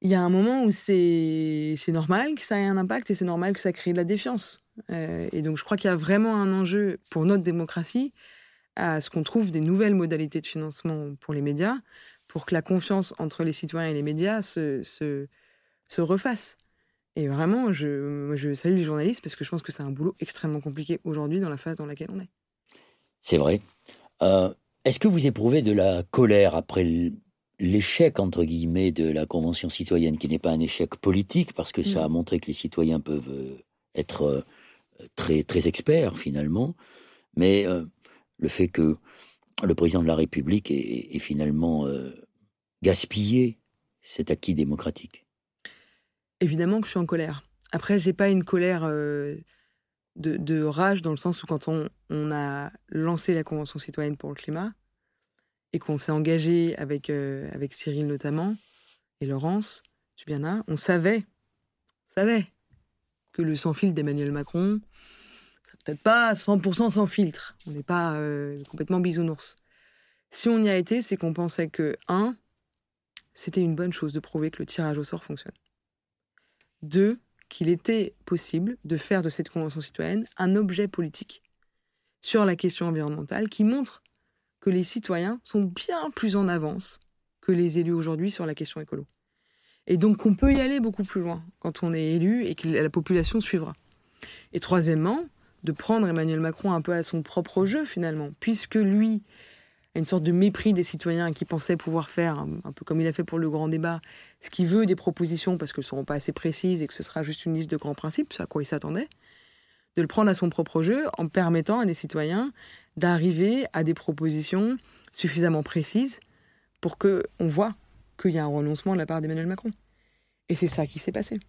Il y a un moment où c'est normal que ça ait un impact et c'est normal que ça crée de la défiance. Euh, et donc je crois qu'il y a vraiment un enjeu pour notre démocratie à ce qu'on trouve des nouvelles modalités de financement pour les médias pour que la confiance entre les citoyens et les médias se, se, se refasse. Et vraiment, je, je salue les journalistes parce que je pense que c'est un boulot extrêmement compliqué aujourd'hui dans la phase dans laquelle on est. C'est vrai. Euh, est-ce que vous éprouvez de la colère après l'échec, entre guillemets, de la Convention citoyenne, qui n'est pas un échec politique, parce que ça a montré que les citoyens peuvent euh, être très, très experts, finalement, mais le fait que le président de la République est finalement gaspiller cet acquis démocratique Évidemment que je suis en colère. Après, j'ai pas une colère euh, de, rage dans le sens où quand on, a lancé la Convention citoyenne pour le climat et qu'on s'est engagé avec, euh, avec Cyril notamment et Laurence Tubiana, on savait, on savait que le sans filtre d'Emmanuel Macron, c'est peut-être pas 100% sans filtre. On n'est pas euh, complètement bisounours. Si on y a été, c'est qu'on pensait que, un, c'était une bonne chose de prouver que le tirage au sort fonctionne. Deux, qu'il était possible de faire de cette convention citoyenne un objet politique sur la question environnementale qui montre que les citoyens sont bien plus en avance que les élus aujourd'hui sur la question écolo. Et donc qu'on peut y aller beaucoup plus loin quand on est élu et que la population suivra. Et troisièmement, de prendre Emmanuel Macron un peu à son propre jeu finalement, puisque lui a une sorte de mépris des citoyens qui pensaient pouvoir faire, un peu comme il a fait pour le grand débat, ce qu'il veut des propositions parce qu'elles ne seront pas assez précises et que ce sera juste une liste de grands principes, ce à quoi il s'attendait, de le prendre à son propre jeu en permettant à des citoyens d'arriver à des propositions suffisamment précises pour qu'on voit qu'il y a un renoncement de la part d'Emmanuel Macron. Et c'est ça qui s'est passé.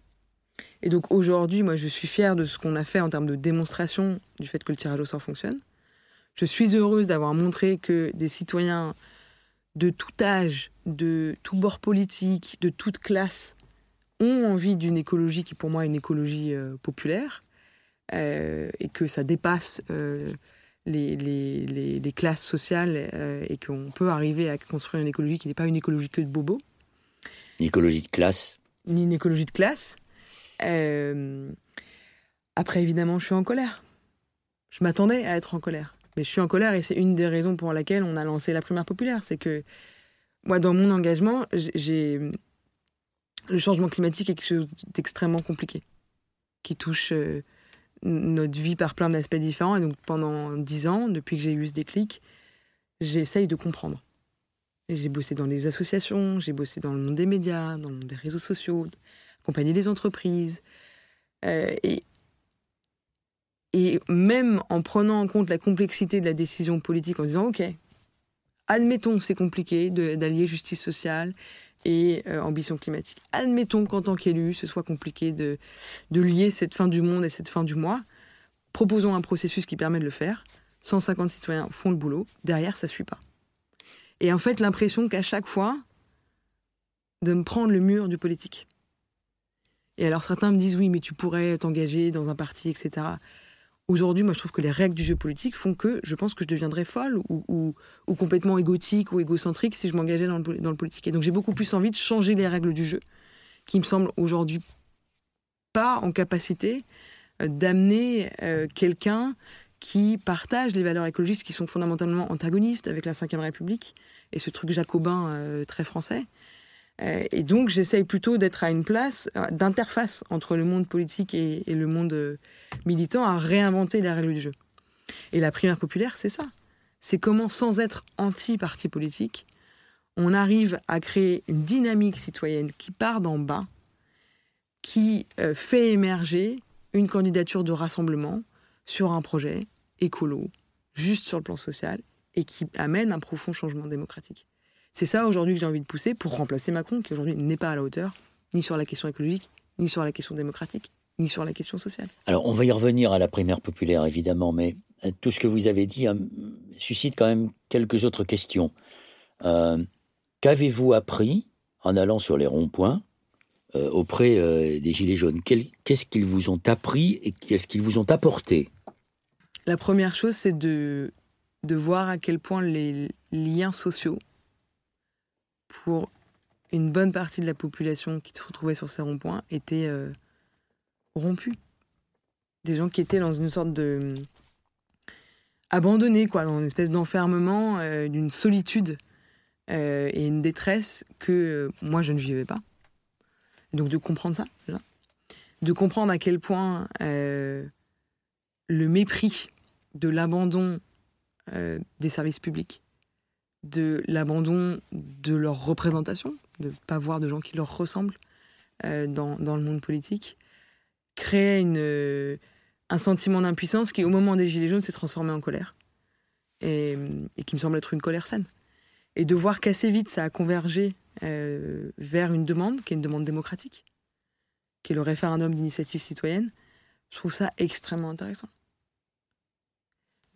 Et donc aujourd'hui, moi, je suis fière de ce qu'on a fait en termes de démonstration du fait que le tirage au sort fonctionne. Je suis heureuse d'avoir montré que des citoyens de tout âge, de tout bord politique, de toute classe, ont envie d'une écologie qui pour moi est une écologie euh, populaire, euh, et que ça dépasse euh, les, les, les, classes sociales, et qu'on peut arriver à construire une écologie qui n'est pas une écologie que de bobos. Une écologie de classe Ni une écologie de classe. après, évidemment, je suis en colère. Je m'attendais à être en colère. Mais je suis en colère et c'est une des raisons pour laquelle on a lancé la primaire populaire. C'est que moi, dans mon engagement, j'ai le changement climatique est quelque chose d'extrêmement compliqué, qui touche euh, notre vie par plein d'aspects différents. Et donc pendant dix ans, depuis que j'ai eu ce déclic, j'essaye de comprendre. J'ai bossé dans les associations, j'ai bossé dans le monde des médias, dans le monde des réseaux sociaux, accompagné les entreprises. Euh, et et même en prenant en compte la complexité de la décision politique, en disant, OK, admettons que c'est compliqué d'allier justice sociale et euh, ambition climatique. Admettons qu'en tant qu'élu, ce soit compliqué de, de lier cette fin du monde et cette fin du mois. Proposons un processus qui permet de le faire. 150 citoyens font le boulot. Derrière, ça suit pas. Et en fait, l'impression qu'à chaque fois, de me prendre le mur du politique. Et alors certains me disent oui, mais tu pourrais t'engager dans un parti, etc. Aujourd'hui, moi, je trouve que les règles du jeu politique font que je pense que je deviendrais folle ou, complètement égotique ou égocentrique si je m'engageais dans le, politique. Et donc, j'ai beaucoup plus envie de changer les règles du jeu, qui me semblent aujourd'hui pas en capacité euh, d'amener euh, quelqu'un qui partage les valeurs écologistes qui sont fondamentalement antagonistes avec la Ve République et ce truc jacobin euh, très français. Euh, et donc, j'essaye plutôt d'être à une place euh, d'interface entre le monde politique et, le monde euh, militant à réinventer les règles du jeu. Et la primaire populaire, c'est ça. C'est comment, sans être anti-parti politique, on arrive à créer une dynamique citoyenne qui part d'en bas, qui fait émerger une candidature de rassemblement sur un projet écolo, juste sur le plan social, et qui amène un profond changement démocratique. C'est ça aujourd'hui que j'ai envie de pousser pour remplacer Macron, qui aujourd'hui n'est pas à la hauteur, ni sur la question écologique, ni sur la question démocratique, ni sur la question sociale. Alors on va y revenir à la primaire populaire, évidemment, mais euh, tout ce que vous avez dit hein, suscite quand même quelques autres questions. Euh, qu'avez-vous appris en allant sur les ronds-points euh, auprès des Gilets jaunes? Qu'est-ce qu'ils vous ont appris et qu'est-ce qu'ils vous ont apporté? La première chose, c'est de, de voir à quel point les liens sociaux pour une bonne partie de la population qui se retrouvait sur ces ronds-points était euh. Des gens qui étaient dans une sorte de abandonnés, quoi, dans une espèce d'enfermement, euh, d'une solitude euh, et une détresse que moi je ne vivais pas. donc de comprendre ça, de comprendre à quel point le mépris de l'abandon des services publics, de l'abandon de leur représentation, de ne pas voir de gens qui leur ressemblent euh, dans, le monde politique, créait euh, un sentiment d'impuissance qui, au moment des Gilets jaunes, s'est transformé en colère. Et, qui me semble être une colère saine. Et de voir qu'assez vite, ça a convergé euh, vers une demande, qui est une demande démocratique, qui est le référendum d'initiative citoyenne, je trouve ça extrêmement intéressant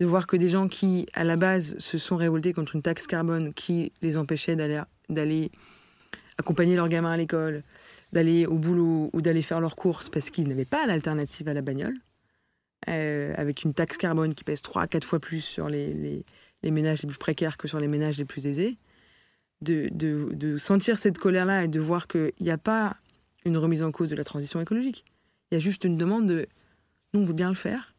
de voir que des gens qui, à la base, se sont révoltés contre une taxe carbone qui les empêchait d'aller accompagner leurs gamins à l'école, d'aller au boulot ou d'aller faire leurs courses parce qu'ils n'avaient pas d'alternative à la bagnole, euh, avec une taxe carbone qui pèse 3 à 4 fois plus sur les, les ménages les plus précaires que sur les ménages les plus aisés, de, de sentir cette colère-là et de voir qu'il n'y a pas une remise en cause de la transition écologique. Il y a juste une demande de nous, on veut bien le faire,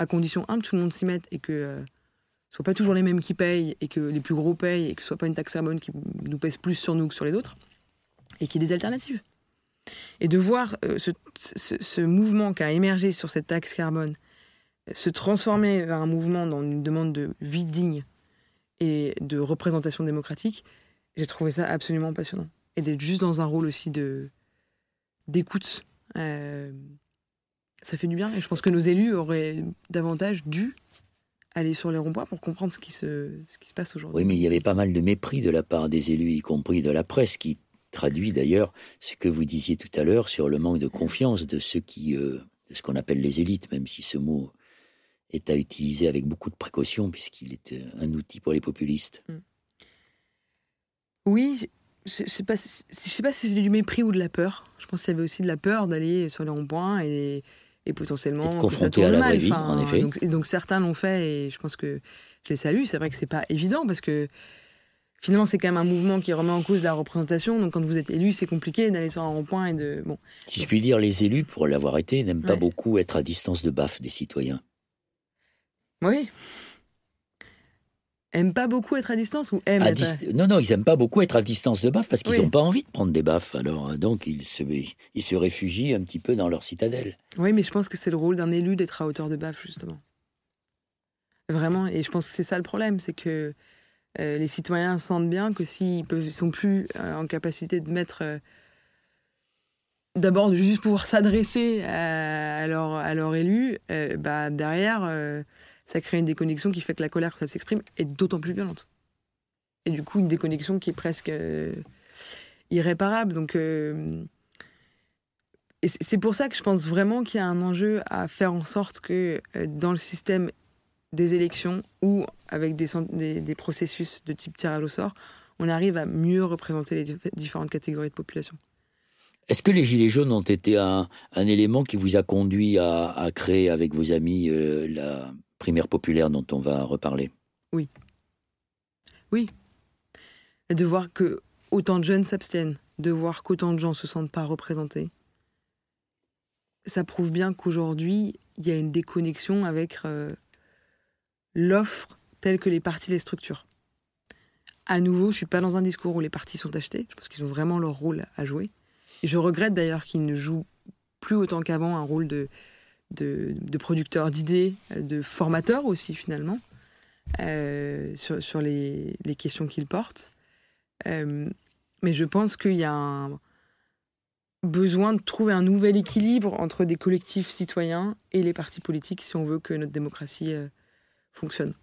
à condition, un, que tout le monde s'y mette et que euh, ce ne soit pas toujours les mêmes qui payent et que les plus gros payent et que ce soit pas une taxe carbone qui nous pèse plus sur nous que sur les autres et qu'il y ait des alternatives. Et de voir euh, ce, mouvement qui a émergé sur cette taxe carbone euh, se transformer vers un mouvement dans une demande de vie digne et de représentation démocratique, j'ai trouvé ça absolument passionnant. Et d'être juste dans un rôle aussi de d'écoute ça fait du bien. Et je pense que nos élus auraient davantage dû aller sur les ronds-points pour comprendre ce qui se, ce qui se passe aujourd'hui. Oui, mais il y avait pas mal de mépris de la part des élus, y compris de la presse, qui traduit d'ailleurs ce que vous disiez tout à l'heure sur le manque de confiance de ceux qui, euh, de ce qu'on appelle les élites, même si ce mot est à utiliser avec beaucoup de précaution puisqu'il est euh, un outil pour les populistes. Mm. Oui, je ne sais pas, si, sais pas si c'est du mépris ou de la peur. Je pense qu'il y avait aussi de la peur d'aller sur les ronds-points et et potentiellement confronté à la vraie vie, en effet. Donc, et donc certains l'ont fait et je pense que je les salue. C'est vrai que c'est pas évident parce que finalement c'est quand même un mouvement qui remet en cause la représentation. Donc quand vous êtes élu, c'est compliqué d'aller sur un rond-point et de bon. Si je puis dire, les élus, pour l'avoir été, n'aiment pas beaucoup être à distance de baffe des citoyens. Oui aiment pas beaucoup être à distance ou aiment Non, non, ils aiment pas beaucoup être à distance de baffe parce qu'ils n'ont pas envie de prendre des baffes. Alors, euh, donc, ils se, ils se réfugient un petit peu dans leur citadelle. Oui, mais je pense que c'est le rôle d'un élu d'être à hauteur de baffe, justement. Vraiment, et je pense que c'est ça le problème, c'est que euh, les citoyens sentent bien que s'ils ne sont plus euh, en capacité de mettre... D'abord, juste pouvoir s'adresser à, leur, à leur élu, bah, derrière ça crée une déconnexion qui fait que la colère, quand elle s'exprime, est d'autant plus violente. Et du coup, une déconnexion qui est presque euh, irréparable. Donc, euh, c'est pour ça que je pense vraiment qu'il y a un enjeu à faire en sorte que euh, dans le système des élections ou avec des, des, processus de type tirage au sort, on arrive à mieux représenter les différentes catégories de population. Est-ce que les Gilets jaunes ont été un, élément qui vous a conduit à, créer avec vos amis la primaire populaire dont on va reparler. Oui. Oui. De voir que autant de jeunes s'abstiennent, de voir qu'autant de gens se sentent pas représentés, ça prouve bien qu'aujourd'hui, il y a une déconnexion avec euh, l'offre telle que les partis les structurent. À nouveau, je suis pas dans un discours où les partis sont achetés. Je pense qu'ils ont vraiment leur rôle à jouer. Et je regrette d'ailleurs qu'ils ne jouent plus autant qu'avant un rôle de de, producteurs d'idées, de formateurs aussi finalement, euh, sur, les, questions qu'ils portent. Euh, mais je pense qu'il y a un besoin de trouver un nouvel équilibre entre des collectifs citoyens et les partis politiques si on veut que notre démocratie euh, fonctionne.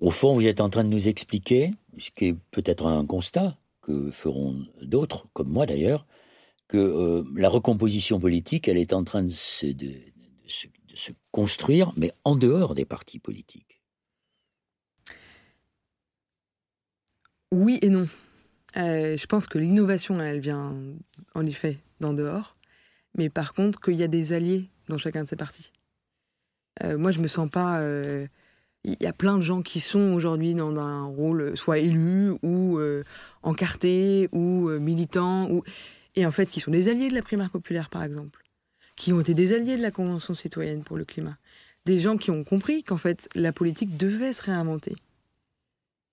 Au fond, vous êtes en train de nous expliquer, ce qui est peut-être un constat que feront d'autres, comme moi d'ailleurs, que la recomposition politique, elle est en train de se, de, de se, construire, mais en dehors des partis politiques. Oui et non. Euh, je pense que l'innovation, elle vient en effet d'en dehors, mais par contre qu'il y a des alliés dans chacun de ces partis. Euh, moi, je me sens pas. Euh, il y a plein de gens qui sont aujourd'hui dans un rôle soit élu ou encarté ou militant ou et en fait qui sont des alliés de la primaire populaire, par exemple qui ont été des alliés de la Convention citoyenne pour le climat. Des gens qui ont compris qu'en fait, la politique devait se réinventer.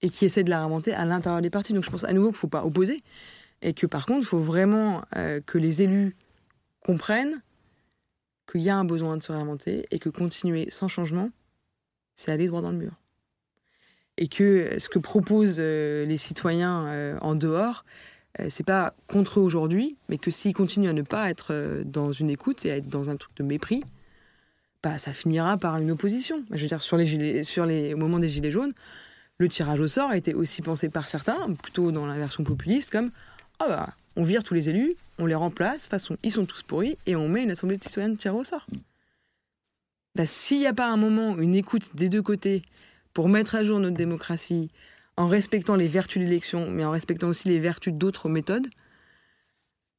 Et qui essaient de la réinventer à l'intérieur des partis. Donc je pense à nouveau qu'il ne faut pas opposer. Et que par contre, il faut vraiment euh, que les élus comprennent qu'il y a un besoin de se réinventer et que continuer sans changement, c'est aller droit dans le mur. Et que ce que proposent euh, les citoyens euh, en dehors, c'est pas contre eux aujourd'hui, mais que s'ils continuent à ne pas être euh, dans une écoute et à être dans un truc de mépris, bah, ça finira par une opposition. Je veux dire, sur les, gilets, sur les, au moment des Gilets jaunes, le tirage au sort a été aussi pensé par certains, plutôt dans la version populiste, comme ah bah, on vire tous les élus, on les remplace, façon, ils sont tous pourris, et on met une assemblée de citoyens de tirage au sort. Bah, S'il n'y a pas un moment, une écoute des deux côtés pour mettre à jour notre démocratie, en respectant les vertus de l'élection, mais en respectant aussi les vertus d'autres méthodes,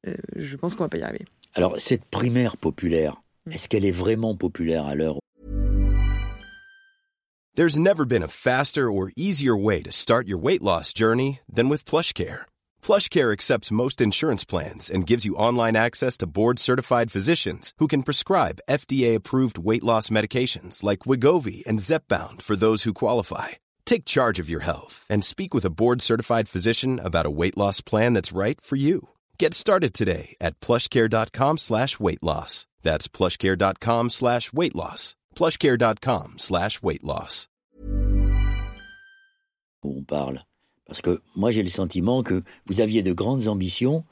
euh, je pense qu'on va pas y arriver. Alors, cette primaire populaire, mm. est-ce qu'elle est vraiment populaire à l'heure There's never been a faster or easier way to start your weight loss journey than with PlushCare. PlushCare accepts most insurance plans and gives you online access to board-certified physicians who can prescribe FDA-approved weight loss medications like Wigovi and Zepbound for those who qualify. Take charge of your health and speak with a board-certified physician about a weight loss plan that's right for you. Get started today at plushcare.com slash weight loss. That's plushcare.com slash weight loss. plushcare.com slash weight loss. On parle. Parce que moi, j'ai le sentiment que vous aviez de grandes ambitions,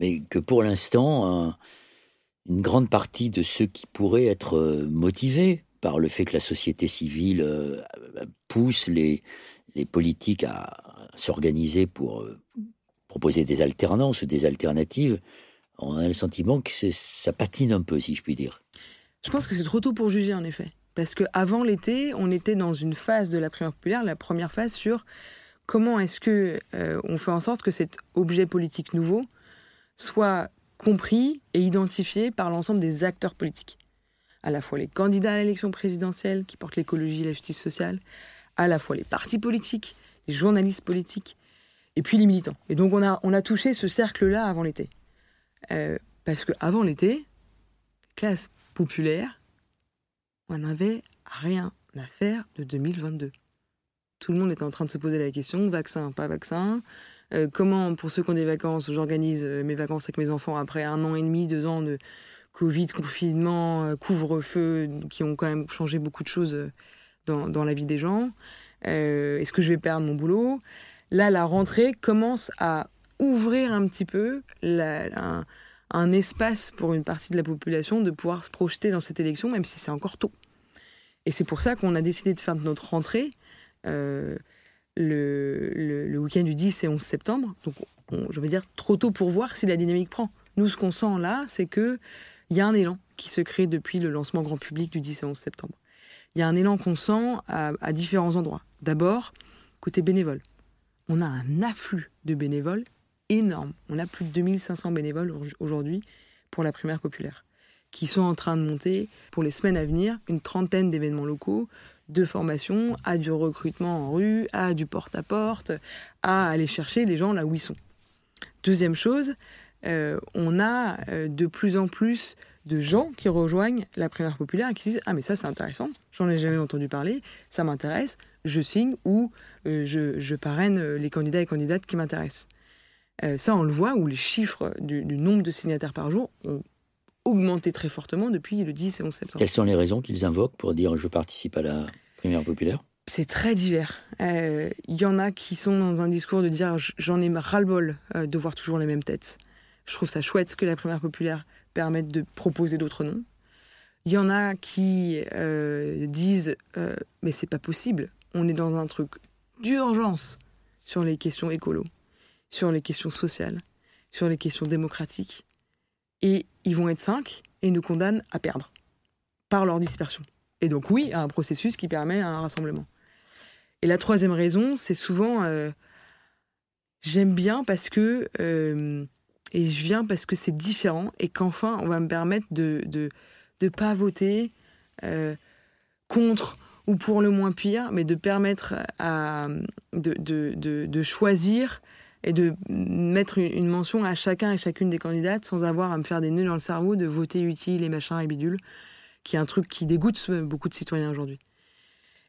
mais que pour l'instant, une grande partie de ceux qui pourraient être euh, motivés par le fait que la société civile euh, pousse les, politiques à s'organiser pour euh, proposer des alternances ou des alternatives, on a le sentiment que ça patine un peu, si je puis dire. Je pense que c'est trop tôt pour juger, en effet. Parce qu'avant l'été, on était dans une phase de la primaire populaire, la première phase sur comment est-ce que euh, on fait en sorte que cet objet politique nouveau soit compris et identifié par l'ensemble des acteurs politiques. À la fois les candidats à l'élection présidentielle qui portent l'écologie et la justice sociale, à la fois les partis politiques, les journalistes politiques, et puis les militants. Et donc on a, on a touché ce cercle-là avant l'été. Euh, parce qu'avant l'été, classe populaire, on n'avait rien à faire de 2022. Tout le monde était en train de se poser la question, vaccin, pas vaccin. Euh, comment, pour ceux qui ont des vacances, j'organise euh, mes vacances avec mes enfants après un an et demi, deux ans de Covid, confinement, couvre-feu, qui ont quand même changé beaucoup de choses dans, dans la vie des gens. Est-ce que je vais perdre mon boulot? Là, la rentrée commence à ouvrir un petit peu un, espace pour une partie de la population de pouvoir se projeter dans cette élection, même si c'est encore tôt. Et c'est pour ça qu'on a décidé de faire notre rentrée euh, le, week-end du 10 et 11 septembre. Donc, je veux dire, trop tôt pour voir si la dynamique prend. Nous, ce qu'on sent là, c'est qu'il y a un élan qui se crée depuis le lancement grand public du 10 et 11 septembre. Il y a un élan qu'on sent à différents endroits. D'abord, côté bénévole on a un afflux de bénévoles énorme. On a plus de 2500 bénévoles aujourd'hui pour la primaire populaire, qui sont en train de monter pour les semaines à venir une trentaine d'événements locaux, de formation, à du recrutement en rue, à du porte-à-porte, à aller chercher les gens là où ils sont. Deuxième chose, euh, on a euh, de plus en plus de gens qui rejoignent la primaire populaire et qui disent Ah, mais ça, c'est intéressant, j'en ai jamais entendu parler, ça m'intéresse, je signe ou euh, je, parraine les candidats et candidates qui m'intéressent. Euh, ça, on le voit, où les chiffres du, nombre de signataires par jour ont augmenté très fortement depuis le 10 et 11 septembre. Quelles sont les raisons qu'ils invoquent pour dire je participe à la primaire populaire? C'est très divers. Il y en a qui sont dans un discours de dire j'en ai ras-le-bol de voir toujours les mêmes têtes. Je trouve ça chouette que la primaire populaire permettre de proposer d'autres noms. Il y en a qui euh, disent euh, mais c'est pas possible, on est dans un truc d'urgence sur les questions écolo, sur les questions sociales, sur les questions démocratiques, et ils vont être cinq et nous condamnent à perdre par leur dispersion. Et donc oui, à un processus qui permet un rassemblement. Et la troisième raison, c'est souvent euh, j'aime bien parce que et je viens parce que c'est différent et qu'enfin, on va me permettre de ne de, pas voter euh, contre ou pour le moins pire, mais de permettre à, de, de, de choisir et de mettre une mention à chacun et chacune des candidates sans avoir à me faire des nœuds dans le cerveau de voter utile et machin et bidule, qui est un truc qui dégoûte beaucoup de citoyens aujourd'hui.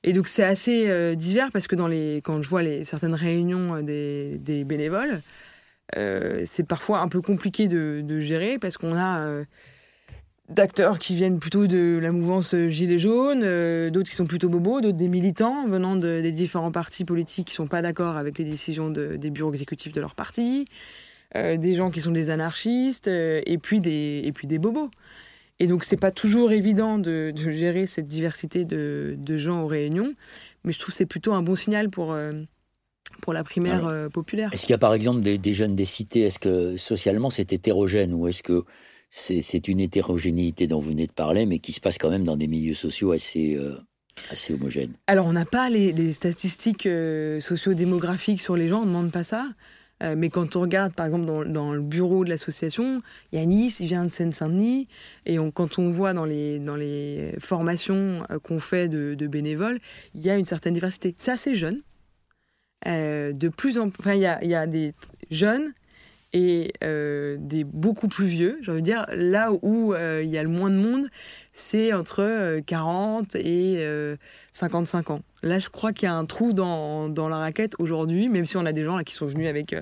Et donc c'est assez euh, divers parce que dans les, quand je vois les, certaines réunions euh, des, des bénévoles, euh, c'est parfois un peu compliqué de, gérer parce qu'on a euh, d'acteurs qui viennent plutôt de la mouvance Gilets jaunes, euh, d'autres qui sont plutôt bobos, d'autres des militants venant des différents partis politiques qui sont pas d'accord avec les décisions des bureaux exécutifs de leur parti, des gens qui sont des anarchistes, et puis des et puis des bobos. Et donc c'est pas toujours évident de, gérer cette diversité de, gens aux réunions, mais je trouve que c'est plutôt un bon signal pour pour la primaire euh, populaire. Est-ce qu'il y a par exemple des, jeunes des cités Est-ce que socialement c'est hétérogène ou est-ce que c'est une hétérogénéité dont vous venez de parler, mais qui se passe quand même dans des milieux sociaux assez, euh, assez homogènes? Alors on n'a pas les, statistiques euh, sociodémographiques sur les gens, on ne demande pas ça. Euh, mais quand on regarde, par exemple, dans, le bureau de l'association, il y a Nice, il vient de Seine-Saint-Denis, et quand on voit dans les, dans les formations qu'on fait de, bénévoles, il y a une certaine diversité. C'est assez jeune. De plus en enfin, il y a, des jeunes et euh, des beaucoup plus vieux. J'ai envie de dire, là où euh, il y a le moins de monde, c'est entre 40 euh, et 55 ans. Là, je crois qu'il y a un trou dans, dans la raquette aujourd'hui, même si on a des gens là, qui sont venus avec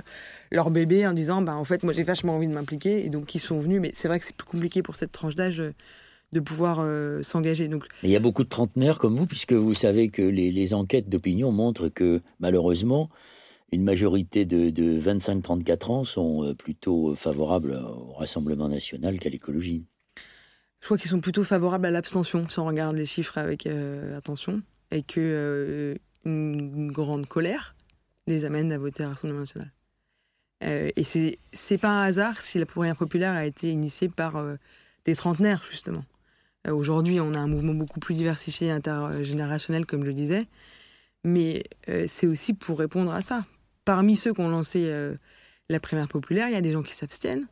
leur bébé en disant bah, En fait, moi j'ai vachement envie de m'impliquer, et donc ils sont venus, mais c'est vrai que c'est plus compliqué pour cette tranche d'âge de pouvoir s'engager. Donc... Mais il y a beaucoup de trentenaires comme vous, puisque vous savez que les, les enquêtes d'opinion montrent que malheureusement, une majorité de, 25-34 ans sont euh, plutôt favorables au Rassemblement national qu'à l'écologie. Je crois qu'ils sont plutôt favorables à l'abstention, si on regarde les chiffres avec euh, attention, et que euh, une grande colère les amène à voter à Rassemblement national. et c'est c'est pas un hasard si la première populaire a été initiée par des trentenaires justement. Aujourd'hui, on a un mouvement beaucoup plus diversifié, intergénérationnel, comme je le disais, mais c'est aussi pour répondre à ça, parmi ceux qui ont lancé euh, la primaire populaire, il y a des gens qui s'abstiennent,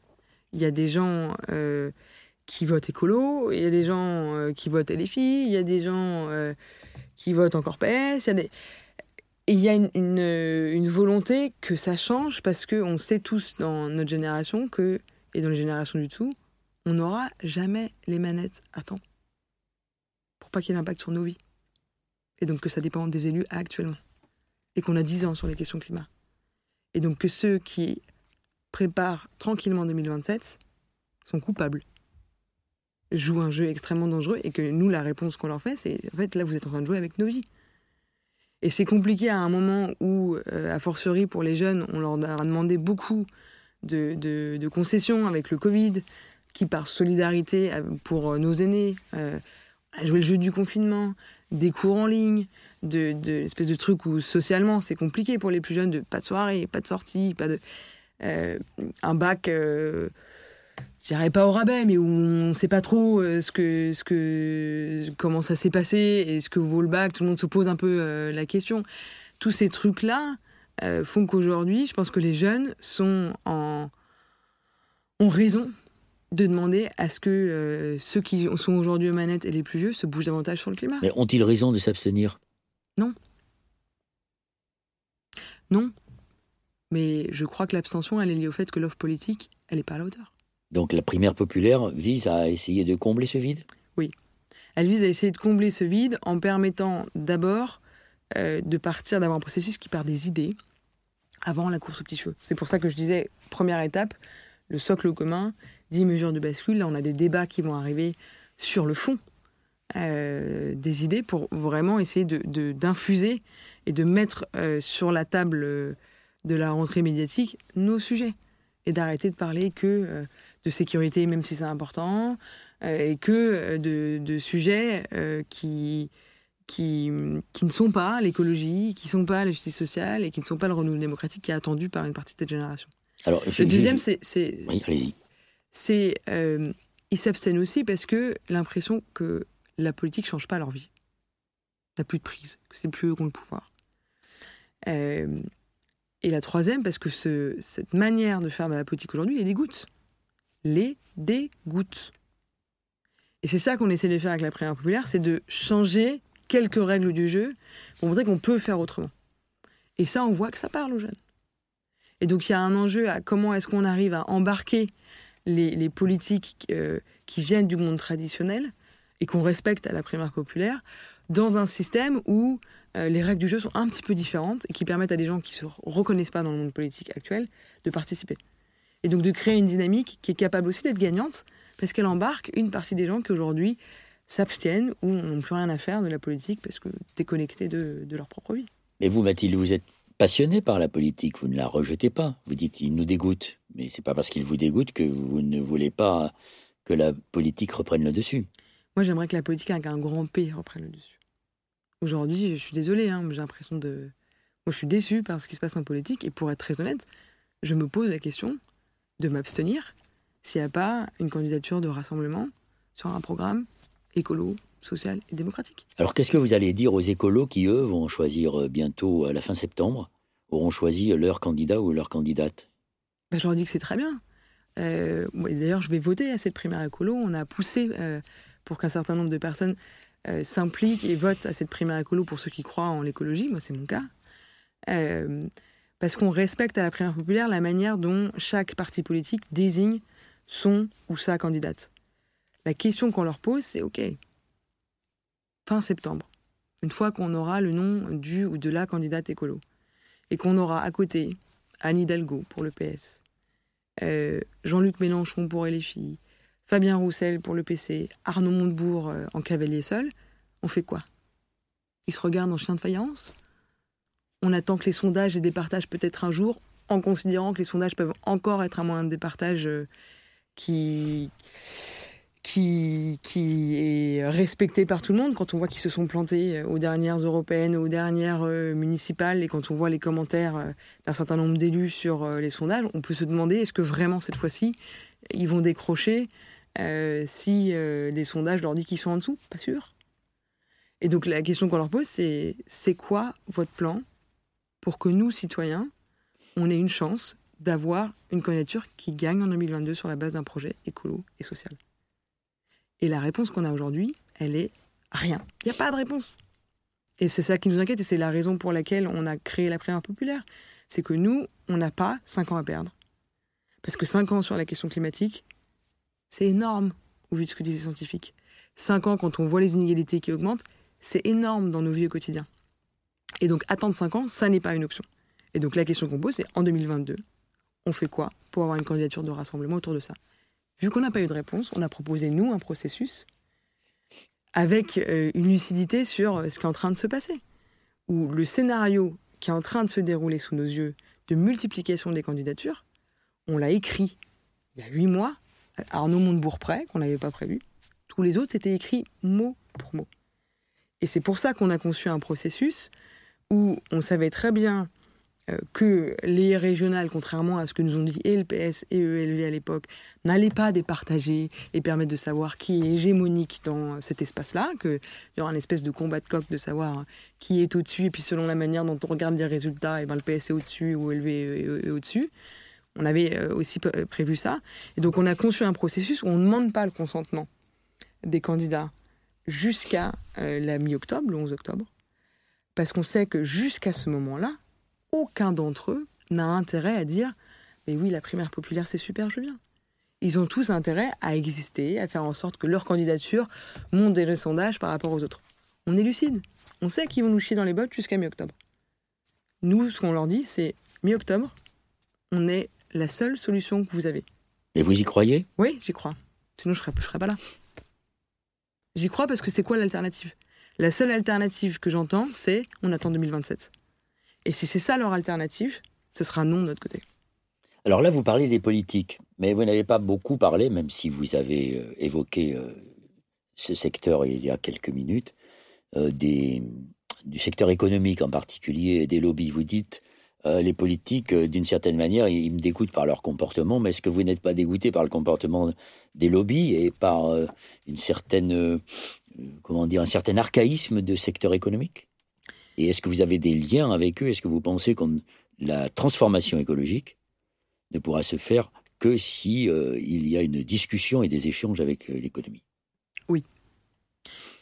il y a des gens euh, qui votent écolo, il y a des gens euh, qui votent LFI, il y a des gens qui votent encore PS, il y a. Et il y a une, une, volonté que ça change parce qu'on sait tous dans notre génération que, et dans les générations du tout, on n'aura jamais les manettes à temps. Pour pas qu'il y ait un impact sur nos vies. Et donc que ça dépend des élus actuellement. Et qu'on a 10 ans sur les questions climat. Et donc que ceux qui préparent tranquillement 2027 sont coupables, jouent un jeu extrêmement dangereux et que nous, la réponse qu'on leur fait, c'est en fait, là, vous êtes en train de jouer avec nos vies. Et c'est compliqué à un moment où, euh, a fortiori pour les jeunes, on leur a demandé beaucoup de, concessions avec le Covid, qui par solidarité euh, pour nos aînés, euh, a joué le jeu du confinement, des cours en ligne, de, de espèce de truc où socialement c'est compliqué pour les plus jeunes de pas de soirée, pas de sortie, pas de euh, un bac. Euh, je dirais pas au rabais, mais où on sait pas trop euh, ce que, ce que, comment ça s'est passé et ce que vaut le bac. Tout le monde se pose un peu euh, la question. Tous ces trucs-là font qu'aujourd'hui, je pense que les jeunes sont en, ont raison de demander à ce que ceux qui sont aujourd'hui aux manettes et les plus vieux se bougent davantage sur le climat. Mais ont-ils raison de s'abstenir? Non. Non. Mais je crois que l'abstention, elle est liée au fait que l'offre politique, elle n'est pas à la hauteur. Donc la primaire populaire vise à essayer de combler ce vide? Oui. Elle vise à essayer de combler ce vide en permettant d'abord euh, de partir, d'avoir un processus qui part des idées avant la course au petit cheveux. C'est pour ça que je disais, première étape, le socle commun, 10 mesures de bascule. Là, on a des débats qui vont arriver sur le fond euh, des idées pour vraiment essayer d'infuser de, et de mettre euh, sur la table euh, de la rentrée médiatique nos sujets et d'arrêter de parler que de sécurité, même si c'est important, et que de, sujets qui, qui, qui, ne sont pas l'écologie, qui ne sont pas la justice sociale et qui ne sont pas le renouveau démocratique qui est attendu par une partie de cette génération. Alors, le deuxième, c'est. C'est ils s'abstiennent aussi parce que l'impression que la politique change pas leur vie. n'a plus de prise, que c'est plus eux qui ont le pouvoir. Euh, et la troisième, parce que ce, cette manière de faire de la politique aujourd'hui les dégoûte. Les dégoûte. Et c'est ça qu'on essaie de faire avec la primaire populaire, c'est de changer quelques règles du jeu pour montrer qu'on peut faire autrement. Et ça, on voit que ça parle aux jeunes. Et donc il y a un enjeu à comment est-ce qu'on arrive à embarquer les, politiques euh, qui viennent du monde traditionnel et qu'on respecte à la primaire populaire dans un système où euh, les règles du jeu sont un petit peu différentes et qui permettent à des gens qui ne se reconnaissent pas dans le monde politique actuel de participer. Et donc de créer une dynamique qui est capable aussi d'être gagnante parce qu'elle embarque une partie des gens qui aujourd'hui s'abstiennent ou n'ont plus rien à faire de la politique parce que déconnectés de, de leur propre vie. Mais vous, Mathilde, vous êtes passionné par la politique, vous ne la rejetez pas. Vous dites il nous dégoûte, mais c'est pas parce qu'il vous dégoûte que vous ne voulez pas que la politique reprenne le dessus. Moi, j'aimerais que la politique avec un grand P reprenne le dessus. Aujourd'hui, je suis désolée, hein, j'ai l'impression de. Moi, je suis déçue par ce qui se passe en politique, et pour être très honnête, je me pose la question de m'abstenir s'il n'y a pas une candidature de rassemblement sur un programme écolo, social et démocratique. Alors, qu'est-ce que vous allez dire aux écolos qui, eux, vont choisir euh, bientôt à la fin septembre auront choisi leur candidat ou leur candidate? Bah, Je leur dis que c'est très bien. Euh, d'ailleurs, je vais voter à cette primaire écolo. On a poussé euh, pour qu'un certain nombre de personnes euh, s'impliquent et votent à cette primaire écolo pour ceux qui croient en l'écologie. Moi, c'est mon cas. parce qu'on respecte à la primaire populaire la manière dont chaque parti politique désigne son ou sa candidate. La question qu'on leur pose, c'est OK, fin septembre, une fois qu'on aura le nom du ou de la candidate écolo, et qu'on aura à côté Anne Hidalgo pour le PS, euh, Jean-Luc Mélenchon pour LFI, Fabien Roussel pour le PC, Arnaud Montebourg euh, en cavalier seul, on fait quoi? Ils se regardent en chien de faïence? On attend que les sondages les départagent peut-être un jour, en considérant que les sondages peuvent encore être un moyen de départage euh, qui qui, est respecté par tout le monde. Quand on voit qu'ils se sont plantés euh, aux dernières européennes, aux dernières euh, municipales, et quand on voit les commentaires euh, d'un certain nombre d'élus sur les sondages, on peut se demander est-ce que vraiment cette fois-ci ils vont décrocher si les sondages leur disent qu'ils sont en dessous? Pas sûr. Et donc la question qu'on leur pose, c'est c'est quoi votre plan pour que nous, citoyens, on ait une chance d'avoir une candidature qui gagne en 2022 sur la base d'un projet écolo et social? Et la réponse qu'on a aujourd'hui, elle est rien. Il n'y a pas de réponse. Et c'est ça qui nous inquiète et c'est la raison pour laquelle on a créé la primaire populaire. C'est que nous, on n'a pas 5 ans à perdre. Parce que 5 ans sur la question climatique, c'est énorme au vu de ce que disent les scientifiques. 5 ans, quand on voit les inégalités qui augmentent, c'est énorme dans nos vies au quotidien. Et donc attendre 5 ans, ça n'est pas une option. Et donc la question qu'on pose, c'est en 2022, on fait quoi pour avoir une candidature de rassemblement autour de ça? Vu qu'on n'a pas eu de réponse, on a proposé, nous, un processus avec euh, une lucidité sur euh, ce qui est en train de se passer. Où le scénario qui est en train de se dérouler sous nos yeux de multiplication des candidatures, on l'a écrit il y a huit mois, à Arnaud Montebourg près, qu'on n'avait pas prévu. Tous les autres, c'était écrit mot pour mot. Et c'est pour ça qu'on a conçu un processus où on savait très bien euh, que les régionales, contrairement à ce que nous ont dit et le PS et ELV à l'époque, n'allaient pas départager et permettre de savoir qui est hégémonique dans cet espace-là, qu'il y aura une espèce de combat de coq de savoir qui est au-dessus, et puis selon la manière dont on regarde les résultats, et eh ben le PS est au-dessus ou ELV est au-dessus. On avait euh, aussi prévu ça. Et donc on a conçu un processus où on ne demande pas le consentement des candidats jusqu'à euh, la mi-octobre, le 11 octobre, parce qu'on sait que jusqu'à ce moment-là, aucun d'entre eux n'a intérêt à dire Mais oui, la primaire populaire, c'est super, je viens. Ils ont tous intérêt à exister, à faire en sorte que leur candidature monte des sondages par rapport aux autres. On est lucide. On sait qu'ils vont nous chier dans les bottes jusqu'à mi-octobre. Nous, ce qu'on leur dit, c'est mi-octobre, on est la seule solution que vous avez. Et vous y croyez? Oui, j'y crois. Sinon, je ne serais, serais pas là. J'y crois parce que c'est quoi l'alternative? La seule alternative que j'entends, c'est on attend 2027. Et si c'est ça leur alternative, ce sera non de notre côté. Alors là, vous parlez des politiques, mais vous n'avez pas beaucoup parlé, même si vous avez euh, évoqué euh, ce secteur il y a quelques minutes, euh, du secteur économique en particulier, des lobbies. Vous dites, les politiques, d'une certaine manière, ils, me dégoûtent par leur comportement, mais est-ce que vous n'êtes pas dégoûté par le comportement des lobbies et par une certaine, comment dire, un certain archaïsme de secteur économique? Et est-ce que vous avez des liens avec eux? Est-ce que vous pensez que la transformation écologique ne pourra se faire que si euh, il y a une discussion et des échanges avec euh, l'économie? Oui.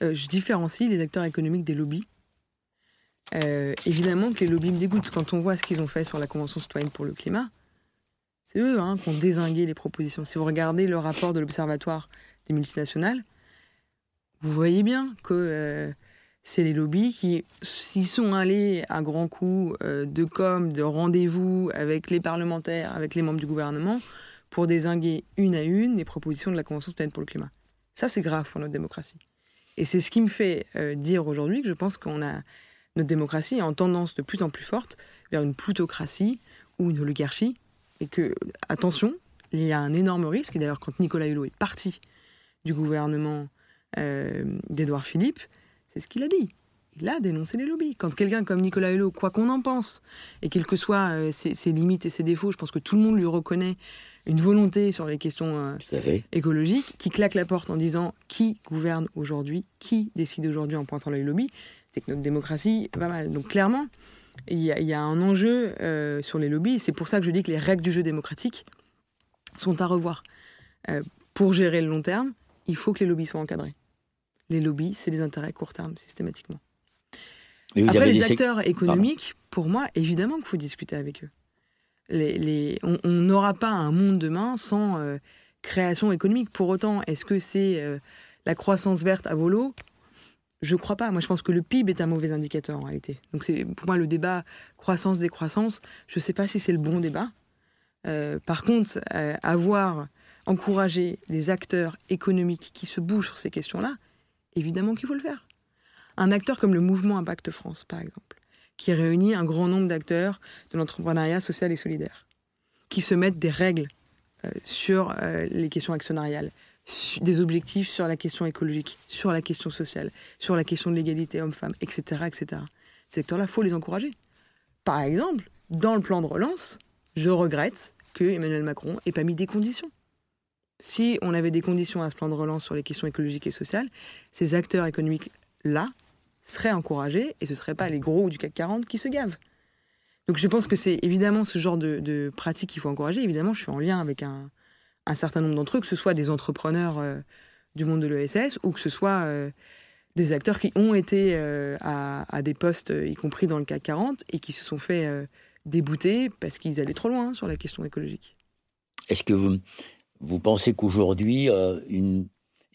Euh, je différencie les acteurs économiques des lobbies. évidemment que les lobbies me dégoûtent quand on voit ce qu'ils ont fait sur la Convention citoyenne pour le climat. C'est eux hein, qui ont désingué les propositions. Si vous regardez le rapport de l'Observatoire des multinationales, vous voyez bien que c'est les lobbies qui, s'y sont allés à grands coups euh, de com, de rendez-vous avec les parlementaires, avec les membres du gouvernement, pour désinguer une à une les propositions de la Convention citoyenne pour le climat. Ça, c'est grave pour notre démocratie. Et c'est ce qui me fait euh, dire aujourd'hui que je pense qu'on a notre démocratie est en tendance de plus en plus forte vers une plutocratie ou une oligarchie, et que, attention, il y a un énorme risque, et d'ailleurs quand Nicolas Hulot est parti du gouvernement euh, d'Édouard Philippe, c'est ce qu'il a dit. Il a dénoncé les lobbies. Quand quelqu'un comme Nicolas Hulot, quoi qu'on en pense, et quelles que soient euh, ses, limites et ses défauts, je pense que tout le monde lui reconnaît une volonté sur les questions euh, écologiques, qui claque la porte en disant qui gouverne aujourd'hui, qui décide aujourd'hui en pointant les lobbies, c'est que notre démocratie va mal. Donc clairement, il y, a, il y a un enjeu euh, sur les lobbies. C'est pour ça que je dis que les règles du jeu démocratique sont à revoir. Pour gérer le long terme, il faut que les lobbies soient encadrés. Les lobbies, c'est des intérêts court terme, systématiquement. Vous Après, avez les des acteurs économiques, pour moi, évidemment qu'il faut discuter avec eux. Les, les- on n'aura pas un monde demain sans euh, création économique. Pour autant, est-ce que c'est euh, la croissance verte à volo? Je crois pas. Moi, je pense que le PIB est un mauvais indicateur en réalité. Donc, c'est pour moi le débat croissance-décroissance. Je ne sais pas si c'est le bon débat. Euh, par contre, avoir encouragé les acteurs économiques qui se bougent sur ces questions-là, évidemment qu'il faut le faire. Un acteur comme le mouvement Impact France, par exemple, qui réunit un grand nombre d'acteurs de l'entrepreneuriat social et solidaire, qui se mettent des règles euh, sur euh, les questions actionnariales, des objectifs sur la question écologique, sur la question sociale, sur la question de l'égalité homme-femme, etc., etc. Ces secteurs-là, faut les encourager. Par exemple, dans le plan de relance, je regrette que Emmanuel Macron ait pas mis des conditions. Si on avait des conditions à ce plan de relance sur les questions écologiques et sociales, ces acteurs économiques-là seraient encouragés et ce ne seraient pas les gros du CAC 40 qui se gavent. Donc je pense que c'est évidemment ce genre de, pratique qu'il faut encourager. Évidemment, je suis en lien avec un, certain nombre d'entre eux, que ce soit des entrepreneurs euh, du monde de l'ESS ou que ce soit euh, des acteurs qui ont été euh, à, à des postes, y compris dans le CAC 40, et qui se sont fait débouter parce qu'ils allaient trop loin sur la question écologique. Est-ce que vous, vous pensez qu'aujourd'hui, euh, une,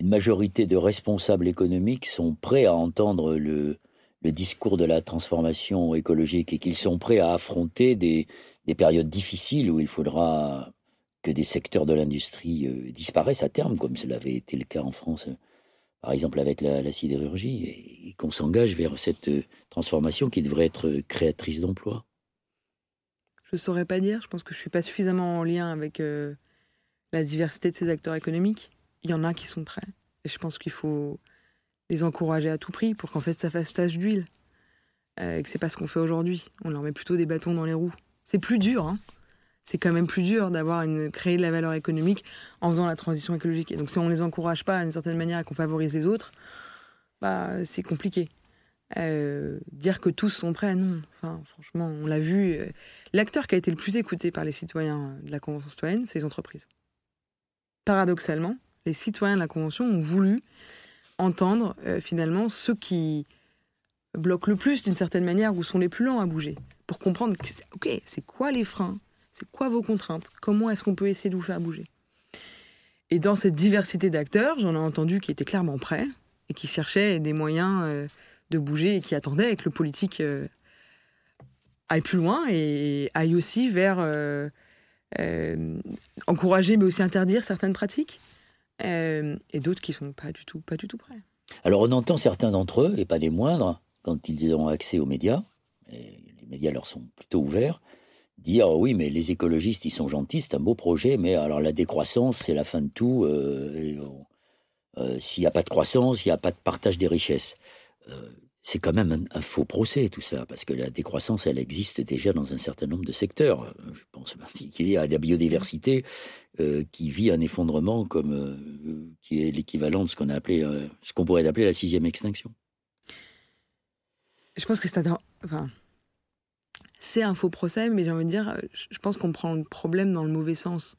majorité de responsables économiques sont prêts à entendre le, discours de la transformation écologique et qu'ils sont prêts à affronter des, des périodes difficiles où il faudra que des secteurs de l'industrie euh, disparaissent à terme, comme cela avait été le cas en France, euh, par exemple avec la, sidérurgie, et, et qu'on s'engage vers cette transformation qui devrait être créatrice d'emplois Je ne saurais pas dire. Je pense que je suis pas suffisamment en lien avec la diversité de ces acteurs économiques. Il y en a qui sont prêts. Et je pense qu'il faut les encourager à tout prix pour qu'en fait ça fasse tache d'huile. Euh, et que c'est pas ce qu'on fait aujourd'hui. On leur met plutôt des bâtons dans les roues. C'est plus dur, hein. C'est quand même plus dur d'avoir une créer de la valeur économique en faisant la transition écologique. Et donc si on les encourage pas d'une certaine manière et qu'on favorise les autres, bah c'est compliqué. Euh, dire que tous sont prêts, non. Enfin, franchement, on l'a vu. euh, L'acteur qui a été le plus écouté par les citoyens de la Convention citoyenne, c'est les entreprises. Paradoxalement, les citoyens de la Convention ont voulu entendre euh, finalement ceux qui bloquent le plus d'une certaine manière ou sont les plus lents à bouger, pour comprendre, ok, c'est quoi les freins, c'est quoi vos contraintes, comment est-ce qu'on peut essayer de vous faire bouger. Et dans cette diversité d'acteurs, j'en ai entendu qui étaient clairement prêts et qui cherchaient des moyens euh, de bouger et qui attendaient que le politique euh, aille plus loin et aille aussi vers euh, encourager mais aussi interdire certaines pratiques Euh, et d'autres qui sont pas du tout pas du tout prêts. Alors on entend certains d'entre eux, et pas des moindres, quand ils ont accès aux médias, et les médias leur sont plutôt ouverts, dire oui mais les écologistes ils sont gentils, c'est un beau projet, mais alors la décroissance c'est la fin de tout, euh, s'il n'y a pas de croissance, il n'y a pas de partage des richesses. C'est quand même un, faux procès tout ça, parce que la décroissance elle existe déjà dans un certain nombre de secteurs. Je pense en particulier à la biodiversité euh, qui vit un effondrement comme euh, qui est l'équivalent de ce qu'on a appelé euh, ce qu'on pourrait appeler la sixième extinction. Je pense que c'est un, faux procès, mais j'ai envie de dire, je pense qu'on prend le problème dans le mauvais sens.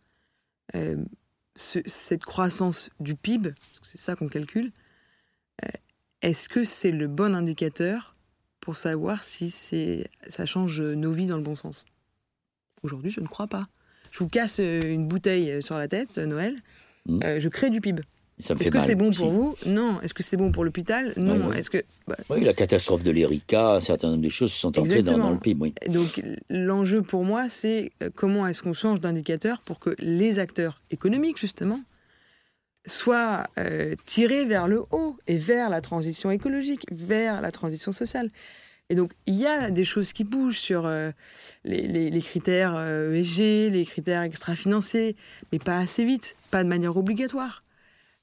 Ce- cette croissance du PIB, c'est ça qu'on calcule, est-ce que c'est le bon indicateur pour savoir si ça change nos vies dans le bon sens? Aujourd'hui, je ne crois pas. Je vous casse euh, une bouteille euh, sur la tête, euh, Noël, euh, je crée du PIB. Est-ce que c'est bon pour vous? Non. Est-ce que c'est bon pour l'hôpital? Non. Ouais, ouais. Est-ce que bah, Oui, la catastrophe de l'Erika, un certain nombre de choses sont entrées dans, le PIB. Oui. Donc l'enjeu pour moi, c'est comment est-ce qu'on change d'indicateur pour que les acteurs économiques, justement, soient euh, tirés vers le haut et vers la transition écologique, vers la transition sociale. Et donc il y a des choses qui bougent sur euh, les, critères euh, ESG, les critères extra-financiers, mais pas assez vite, pas de manière obligatoire.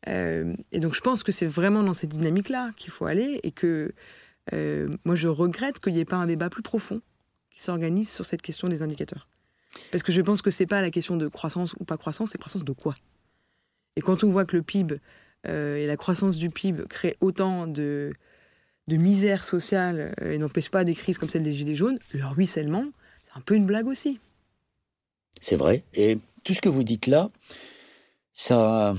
Et donc je pense que c'est vraiment dans cette dynamique-là qu'il faut aller et que moi je regrette qu'il n'y ait pas un débat plus profond qui s'organise sur cette question des indicateurs. Parce que je pense que c'est pas la question de croissance ou pas croissance, c'est croissance de quoi? Et quand on voit que le PIB euh, et la croissance du PIB créent autant de, misère sociale et n'empêche pas des crises comme celle des Gilets jaunes, le ruissellement, c'est un peu une blague aussi. C'est vrai. Et tout ce que vous dites là, ça,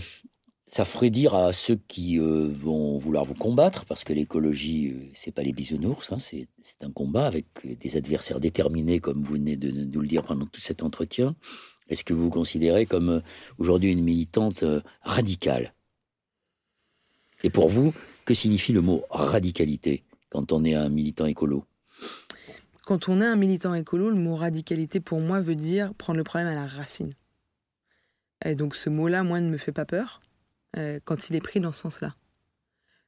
ça ferait dire à ceux qui euh, vont vouloir vous combattre, parce que l'écologie, euh, c'est pas les bisounours, hein, c'est un combat avec euh, des adversaires déterminés, comme vous venez de nous le dire pendant tout cet entretien. Est-ce que vous vous considérez comme aujourd'hui une militante radicale? Et pour vous, que signifie le mot radicalité quand on est un militant écolo? Quand on est un militant écolo, le mot radicalité pour moi veut dire prendre le problème à la racine. Et donc ce mot-là, moi, ne me fait pas peur euh, quand il est pris dans ce sens-là.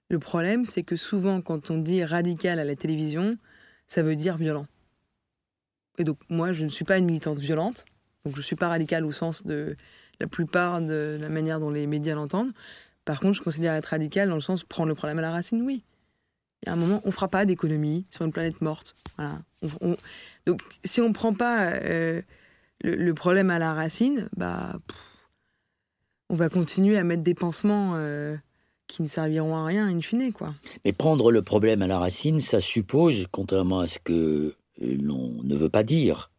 Le problème, c'est que souvent, quand on dit radical à la télévision, ça veut dire violent. Et donc moi, je ne suis pas une militante violente, donc je ne suis pas radicale au sens de la plupart de la manière dont les médias l'entendent. Par contre, je considère être radical dans le sens prendre le problème à la racine, oui. Il y a un moment, on ne fera pas d'économie sur une planète morte. Voilà. Donc, si on ne prend pas euh, le, problème à la racine, bah, on va continuer à mettre des pansements euh, qui ne serviront à rien in fine. Quoi. Mais prendre le problème à la racine, ça suppose, contrairement à ce que l'on ne veut pas dire,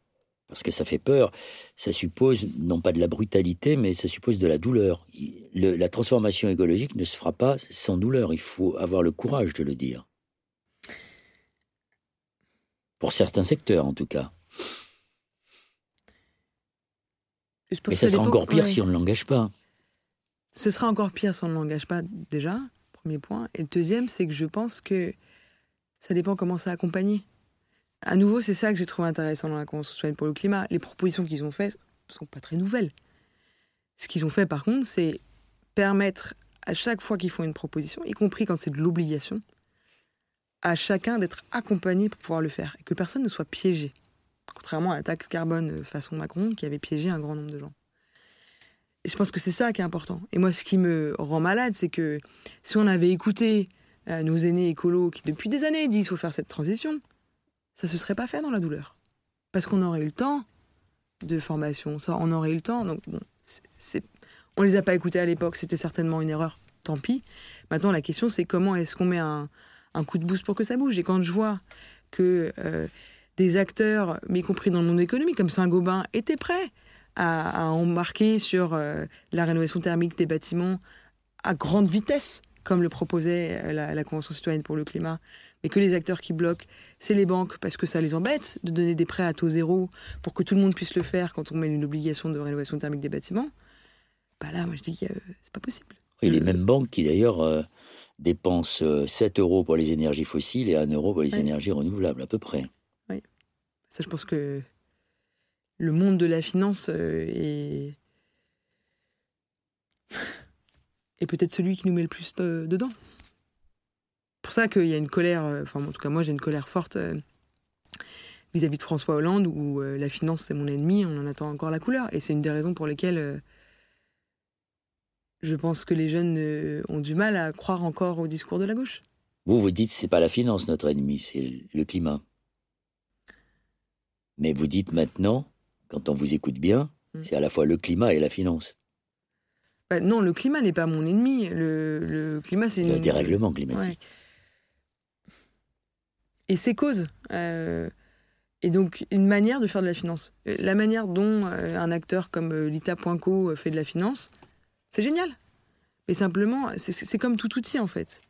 parce que ça fait peur, ça suppose non pas de la brutalité, mais ça suppose de la douleur. la transformation écologique ne se fera pas sans douleur, il faut avoir le courage de le dire. Pour certains secteurs, en tout cas. Mais ça, sera encore pire si on ne l'engage pas. Ce sera encore pire si on ne l'engage pas déjà, premier point. Et le deuxième, c'est que je pense que ça dépend comment ça accompagner. À nouveau, c'est ça que j'ai trouvé intéressant dans la Convention pour le climat. Les propositions qu'ils ont faites sont pas très nouvelles. Ce qu'ils ont fait, par contre, c'est permettre à chaque fois qu'ils font une proposition, y compris quand c'est de l'obligation, à chacun d'être accompagné pour pouvoir le faire et que personne ne soit piégé. Contrairement à la taxe carbone façon Macron qui avait piégé un grand nombre de gens. Et je pense que c'est ça qui est important. Et moi, ce qui me rend malade, c'est que si on avait écouté euh, nos aînés écolos qui, depuis des années, disent qu'il faut faire cette transition, ça se serait pas fait dans la douleur. Parce qu'on aurait eu le temps de formation, ça, on aurait eu le temps. Donc, bon, on les a pas écoutés à l'époque, c'était certainement une erreur, tant pis. Maintenant, la question, c'est comment est-ce qu'on met un, coup de boost pour que ça bouge? Et quand je vois que euh, des acteurs, y compris dans le monde économique, comme Saint-Gobain, étaient prêts à, embarquer sur euh, la rénovation thermique des bâtiments à grande vitesse, comme le proposait euh, la Convention citoyenne pour le climat, mais que les acteurs qui bloquent, c'est les banques parce que ça les embête de donner des prêts à taux zéro pour que tout le monde puisse le faire quand on met une obligation de rénovation thermique des bâtiments. Bah là, moi je dis que euh, c'est pas possible. Et les mêmes banques qui d'ailleurs euh, dépensent 7 euh, euros pour les énergies fossiles et 1 euro pour les énergies renouvelables, à peu près. Oui. Ça, je pense que le monde de la finance est. [LAUGHS] est peut-être celui qui nous met le plus dedans pour ça qu'il y a une colère, euh, enfin en tout cas moi j'ai une colère forte euh, vis-à-vis de François Hollande où euh, la finance c'est mon ennemi, on en attend encore la couleur. Et c'est une des raisons pour lesquelles je pense que les jeunes ont du mal à croire encore au discours de la gauche. Vous vous dites c'est pas la finance notre ennemi, c'est le climat. Mais vous dites maintenant, quand on vous écoute bien, mm. c'est à la fois le climat et la finance. Bah, non, le climat n'est pas mon ennemi. Le, climat, c'est le dérèglement climatique et ses causes. Euh, et donc, une manière de faire de la finance. La manière dont euh, un acteur comme euh, Lita Poinco fait de la finance, c'est génial. Mais simplement, c'est comme tout outil, en fait.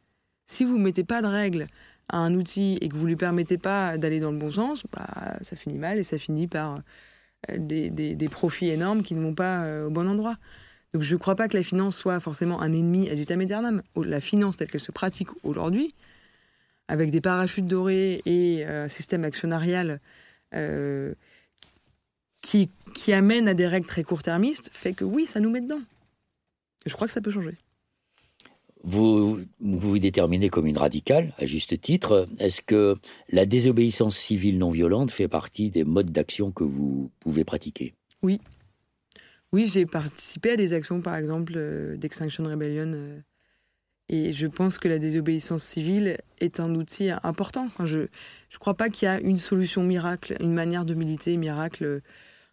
Si vous ne mettez pas de règles à un outil et que vous ne lui permettez pas d'aller dans le bon sens, bah, ça finit mal et ça finit par des, profits énormes qui ne vont pas au bon endroit. Donc je ne crois pas que la finance soit forcément un ennemi à vitam aeternam. La finance telle qu'elle se pratique aujourd'hui, avec des parachutes dorés et euh, un système actionnarial euh, qui, qui amène à des règles très court-termistes, fait que oui, ça nous met dedans. Je crois que ça peut changer. Vous, vous vous déterminez comme une radicale, à juste titre. Est-ce que la désobéissance civile non violente fait partie des modes d'action que vous pouvez pratiquer? Oui. Oui, j'ai participé à des actions, par exemple, euh, d'Extinction Rebellion et je pense que la désobéissance civile est un outil important. je ne crois pas qu'il y a une solution miracle, une manière de militer miracle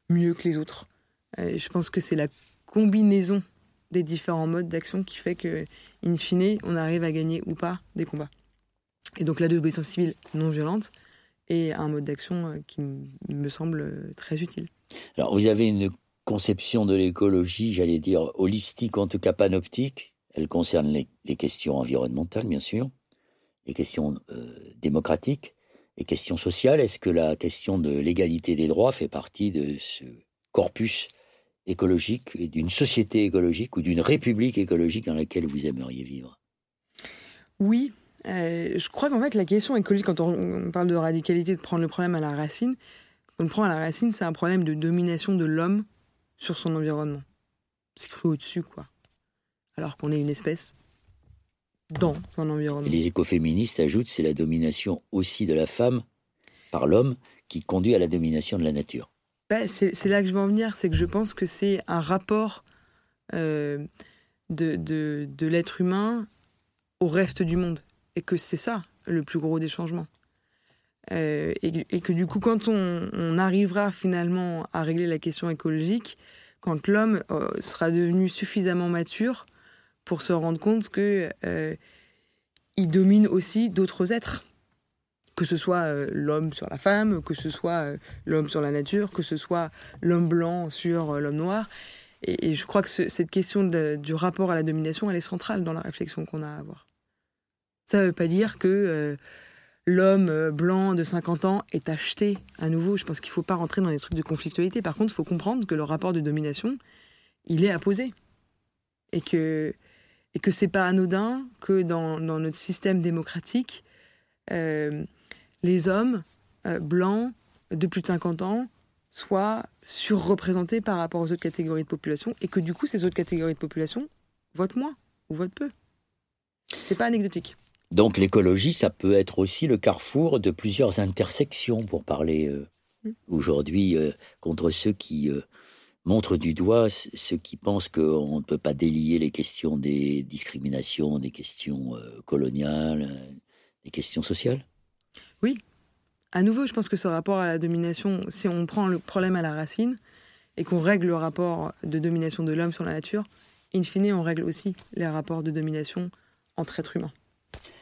mieux que les autres. je pense que c'est la combinaison des différents modes d'action qui fait que, in fine, on arrive à gagner ou pas des combats. Et donc la désobéissance civile non violente est un mode d'action euh, qui me semble euh, très utile. Alors vous avez une conception de l'écologie, j'allais dire holistique, en tout cas panoptique. Elle concerne les, questions environnementales, bien sûr, les questions euh, démocratiques, les questions sociales. Est-ce que la question de l'égalité des droits fait partie de ce corpus écologique, d'une société écologique ou d'une république écologique dans laquelle vous aimeriez vivre? Oui, euh, je crois qu'en fait, la question écologique, quand on, parle de radicalité, de prendre le problème à la racine, quand on le prend à la racine, c'est un problème de domination de l'homme sur son environnement. C'est cru au-dessus, quoi. Alors qu'on est une espèce dans un environnement. les écoféministes ajoutent c'est la domination aussi de la femme par l'homme qui conduit à la domination de la nature. Bah, c'est là que je veux en venir, c'est que je pense que c'est un rapport euh, de, de, de l'être humain au reste du monde et que c'est ça le plus gros des changements. Euh, et, que du coup, quand on, arrivera finalement à régler la question écologique, quand l'homme euh, sera devenu suffisamment mature pour se rendre compte que euh, il domine aussi d'autres êtres, que ce soit l'homme sur la femme, que ce soit l'homme sur la nature, que ce soit l'homme blanc sur l'homme noir. Et, je crois que cette question du rapport à la domination, elle est centrale dans la réflexion qu'on a à avoir. Ça ne veut pas dire que euh, l'homme euh, blanc de 50 ans est acheté à nouveau. Je pense qu'il ne faut pas rentrer dans les trucs de conflictualité. Par contre, il faut comprendre que le rapport de domination, il est à. Et que, et que c'est pas anodin que dans, notre système démocratique, euh, les hommes blancs de plus de 50 ans soient surreprésentés par rapport aux autres catégories de population et que du coup, ces autres catégories de population votent moins ou votent peu. C'est pas anecdotique. Donc l'écologie, ça peut être aussi le carrefour de plusieurs intersections, pour parler euh, mm. aujourd'hui euh, contre ceux qui euh, montrent du doigt ceux qui pensent qu'on ne peut pas délier les questions des discriminations, des questions coloniales, des questions sociales. Oui. À nouveau, je pense que ce rapport à la domination, si on prend le problème à la racine et qu'on règle le rapport de domination de l'homme sur la nature, in fine, on règle aussi les rapports de domination entre êtres humains.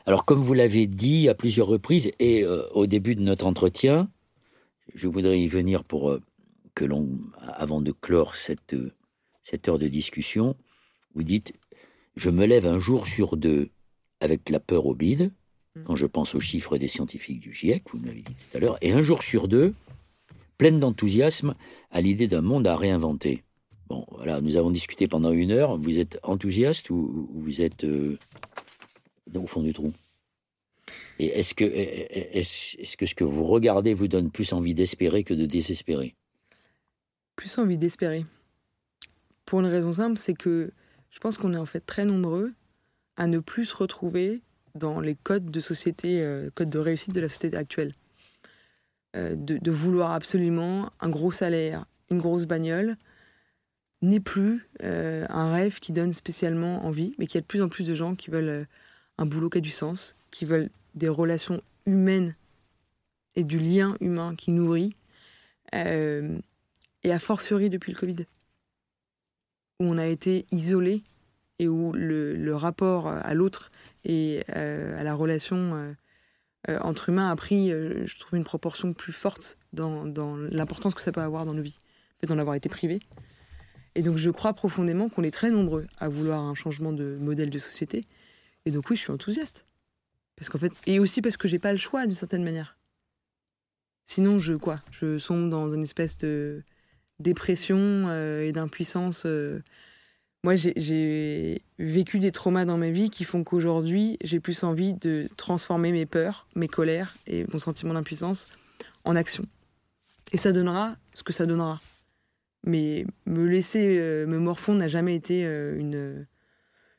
Alors, comme vous l'avez dit à plusieurs reprises et euh, au début de notre entretien, je voudrais y venir pour euh, que l'on, avant de clore cette, euh, cette heure de discussion, vous dites Je me lève un jour sur deux avec la peur au bide, mm. quand je pense aux chiffres des scientifiques du GIEC, vous m'avez dit tout à l'heure, et un jour sur deux, pleine d'enthousiasme à l'idée d'un monde à réinventer. Bon, voilà, nous avons discuté pendant une heure. Vous êtes enthousiaste ou vous êtes au fond du trou? Et est-ce que, est-ce que ce que vous regardez vous donne plus envie d'espérer que de désespérer? Plus envie d'espérer. Pour une raison simple, c'est que je pense qu'on est en fait très nombreux à ne plus se retrouver dans les codes de société, euh, codes de réussite de la société actuelle. Euh, de, vouloir absolument un gros salaire, une grosse bagnole, n'est plus euh, un rêve qui donne spécialement envie, mais qu'il y a de plus en plus de gens qui veulent un boulot qui a du sens, qui veulent des relations humaines et du lien humain qui nourrit. Euh, et a fortiori depuis le Covid, où on a été isolé et où le, rapport à l'autre et euh, à la relation euh, entre humains a pris, je trouve, une proportion plus forte dans, l'importance que ça peut avoir dans nos vies, d'en avoir été privé. Et donc je crois profondément qu'on est très nombreux à vouloir un changement de modèle de société et donc oui, je suis enthousiaste. Parce qu'en fait, et aussi parce que j'ai pas le choix d'une certaine manière. Sinon, je quoi Je sombre dans une espèce de dépression euh, et d'impuissance. Euh. Moi, j'ai vécu des traumas dans ma vie qui font qu'aujourd'hui, j'ai plus envie de transformer mes peurs, mes colères et mon sentiment d'impuissance en action. Et ça donnera ce que ça donnera. Mais me laisser euh, me morfondre n'a jamais été une,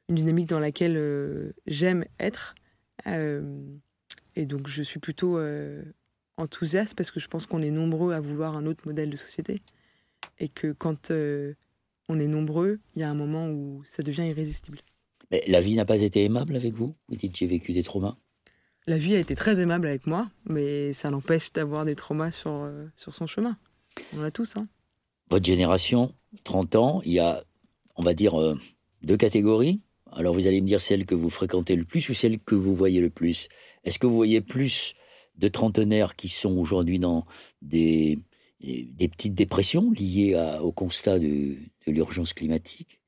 dynamique dans laquelle j'aime être. Et donc je suis plutôt enthousiaste parce que je pense qu'on est nombreux à vouloir un autre modèle de société. Et que quand on est nombreux, il y a un moment où ça devient irrésistible. Mais la vie n'a pas été aimable avec vous? Vous dites j'ai vécu des traumas La vie a été très aimable avec moi, mais ça l'empêche d'avoir des traumas sur, sur son chemin. On en a tous. Hein. Votre génération, 30 ans, il y a, on va dire, deux catégories Alors vous allez me dire celle que vous fréquentez le plus ou celle que vous voyez le plus. Est-ce que vous voyez plus de trentenaires qui sont aujourd'hui dans des, des petites dépressions liées au constat de, de l'urgence climatique?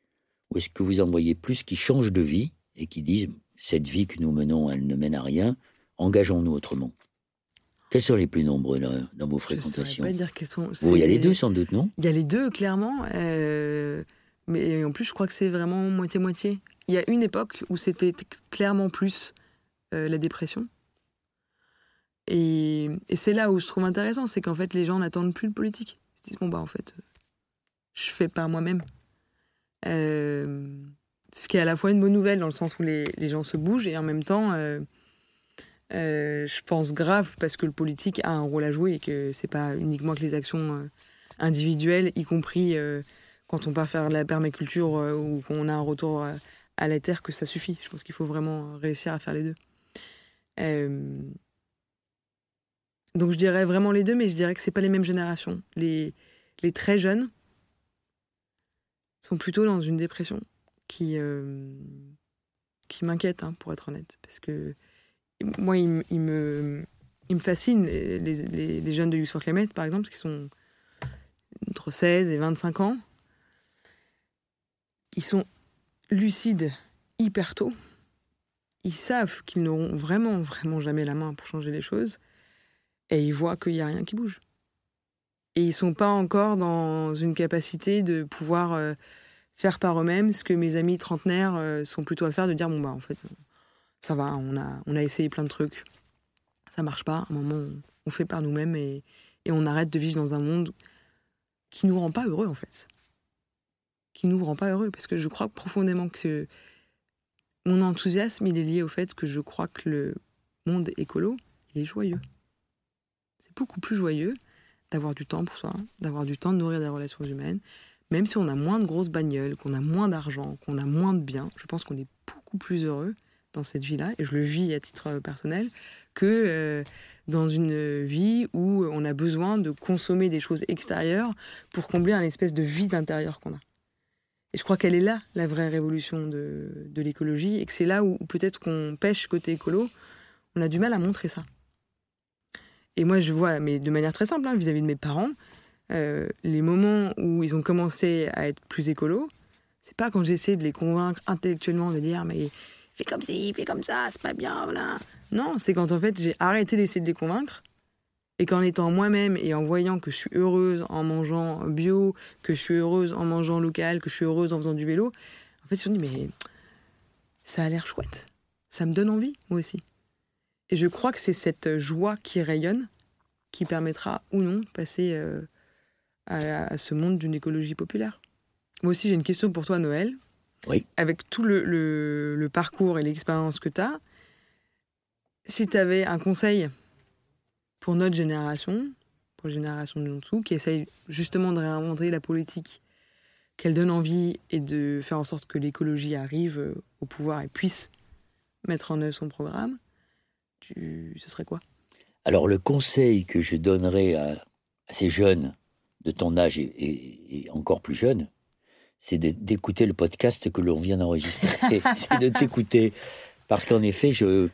Ou est-ce que vous en voyez plus qui changent de vie et qui disent cette vie que nous menons, elle ne mène à rien, engageons-nous autrement? Quels sont les plus nombreux dans vos fréquentations Je ne pas dire quels sont. il y a les deux sans doute, non? Il y a les deux, clairement. Euh, mais en plus, je crois que c'est vraiment moitié-moitié. Il y a une époque où c'était clairement plus euh, la dépression. Et, c'est là où je trouve intéressant, c'est qu'en fait, les gens n'attendent plus le politique. Ils se disent, bon, bah, en fait, je fais par moi-même. Euh, ce qui est à la fois une bonne nouvelle, dans le sens où les, les gens se bougent, et en même temps, euh, je pense grave parce que le politique a un rôle à jouer et que c'est pas uniquement que les actions euh, individuelles, y compris euh, quand on part faire la permaculture ou qu'on a un retour à la terre, que ça suffit. Je pense qu'il faut vraiment réussir à faire les deux. Donc je dirais vraiment les deux, mais je dirais que c'est pas les mêmes générations. Les, très jeunes sont plutôt dans une dépression qui, qui m'inquiète, hein, pour être honnête, parce que moi, il, me, il me fascine, les, jeunes de for Climate, par exemple, qui sont entre 16 et 25 ans. Ils sont lucides hyper tôt. Ils savent qu'ils n'auront vraiment, vraiment jamais la main pour changer les choses. Et ils voient qu'il n'y a rien qui bouge. Et ils sont pas encore dans une capacité de pouvoir euh, faire par eux-mêmes ce que mes amis trentenaires euh, sont plutôt à faire, de dire bon bah en fait ça va, on a, on a essayé plein de trucs. Ça marche pas. À un moment, on, fait par nous-mêmes et, on arrête de vivre dans un monde qui nous rend pas heureux, en fait. Qui nous rend pas heureux. Parce que je crois profondément que mon enthousiasme, il est lié au fait que je crois que le monde écolo, il est joyeux. Beaucoup plus joyeux d'avoir du temps pour soi, d'avoir du temps de nourrir des relations humaines. Même si on a moins de grosses bagnoles, qu'on a moins d'argent, qu'on a moins de biens, je pense qu'on est beaucoup plus heureux dans cette vie-là, et je le vis à titre personnel, que euh, dans une vie où on a besoin de consommer des choses extérieures pour combler un espèce de vide intérieur qu'on a. Et je crois qu'elle est là, la vraie révolution de, de l'écologie, et que c'est là où, peut-être qu'on pêche côté écolo, on a du mal à montrer ça. Et moi, je vois, mais de manière très simple, hein, vis-à-vis de mes parents, euh, les moments où ils ont commencé à être plus écolos, c'est pas quand j'essaie de les convaincre intellectuellement de dire mais fais comme ci, fais comme ça, c'est pas bien, voilà. Non, c'est quand en fait j'ai arrêté d'essayer de les convaincre et qu'en étant moi-même et en voyant que je suis heureuse en mangeant bio, que je suis heureuse en mangeant local, que je suis heureuse en faisant du vélo, en fait se sont dit mais ça a l'air chouette, ça me donne envie moi aussi. Et je crois que c'est cette joie qui rayonne qui permettra ou non de passer euh, à, ce monde d'une écologie populaire. Moi aussi j'ai une question pour toi Noël. Avec tout le, parcours et l'expérience que tu as, si tu avais un conseil pour notre génération, pour la génération de dessous, qui essaye justement de réinventer la politique, qu'elle donne envie et de faire en sorte que l'écologie arrive au pouvoir et puisse mettre en œuvre son programme, tu, ce serait quoi? Alors le conseil que je donnerais à, ces jeunes de ton âge et encore plus jeunes, c'est d'écouter le podcast que l'on vient d'enregistrer. [LAUGHS] c'est de t'écouter. Parce qu'en effet, je,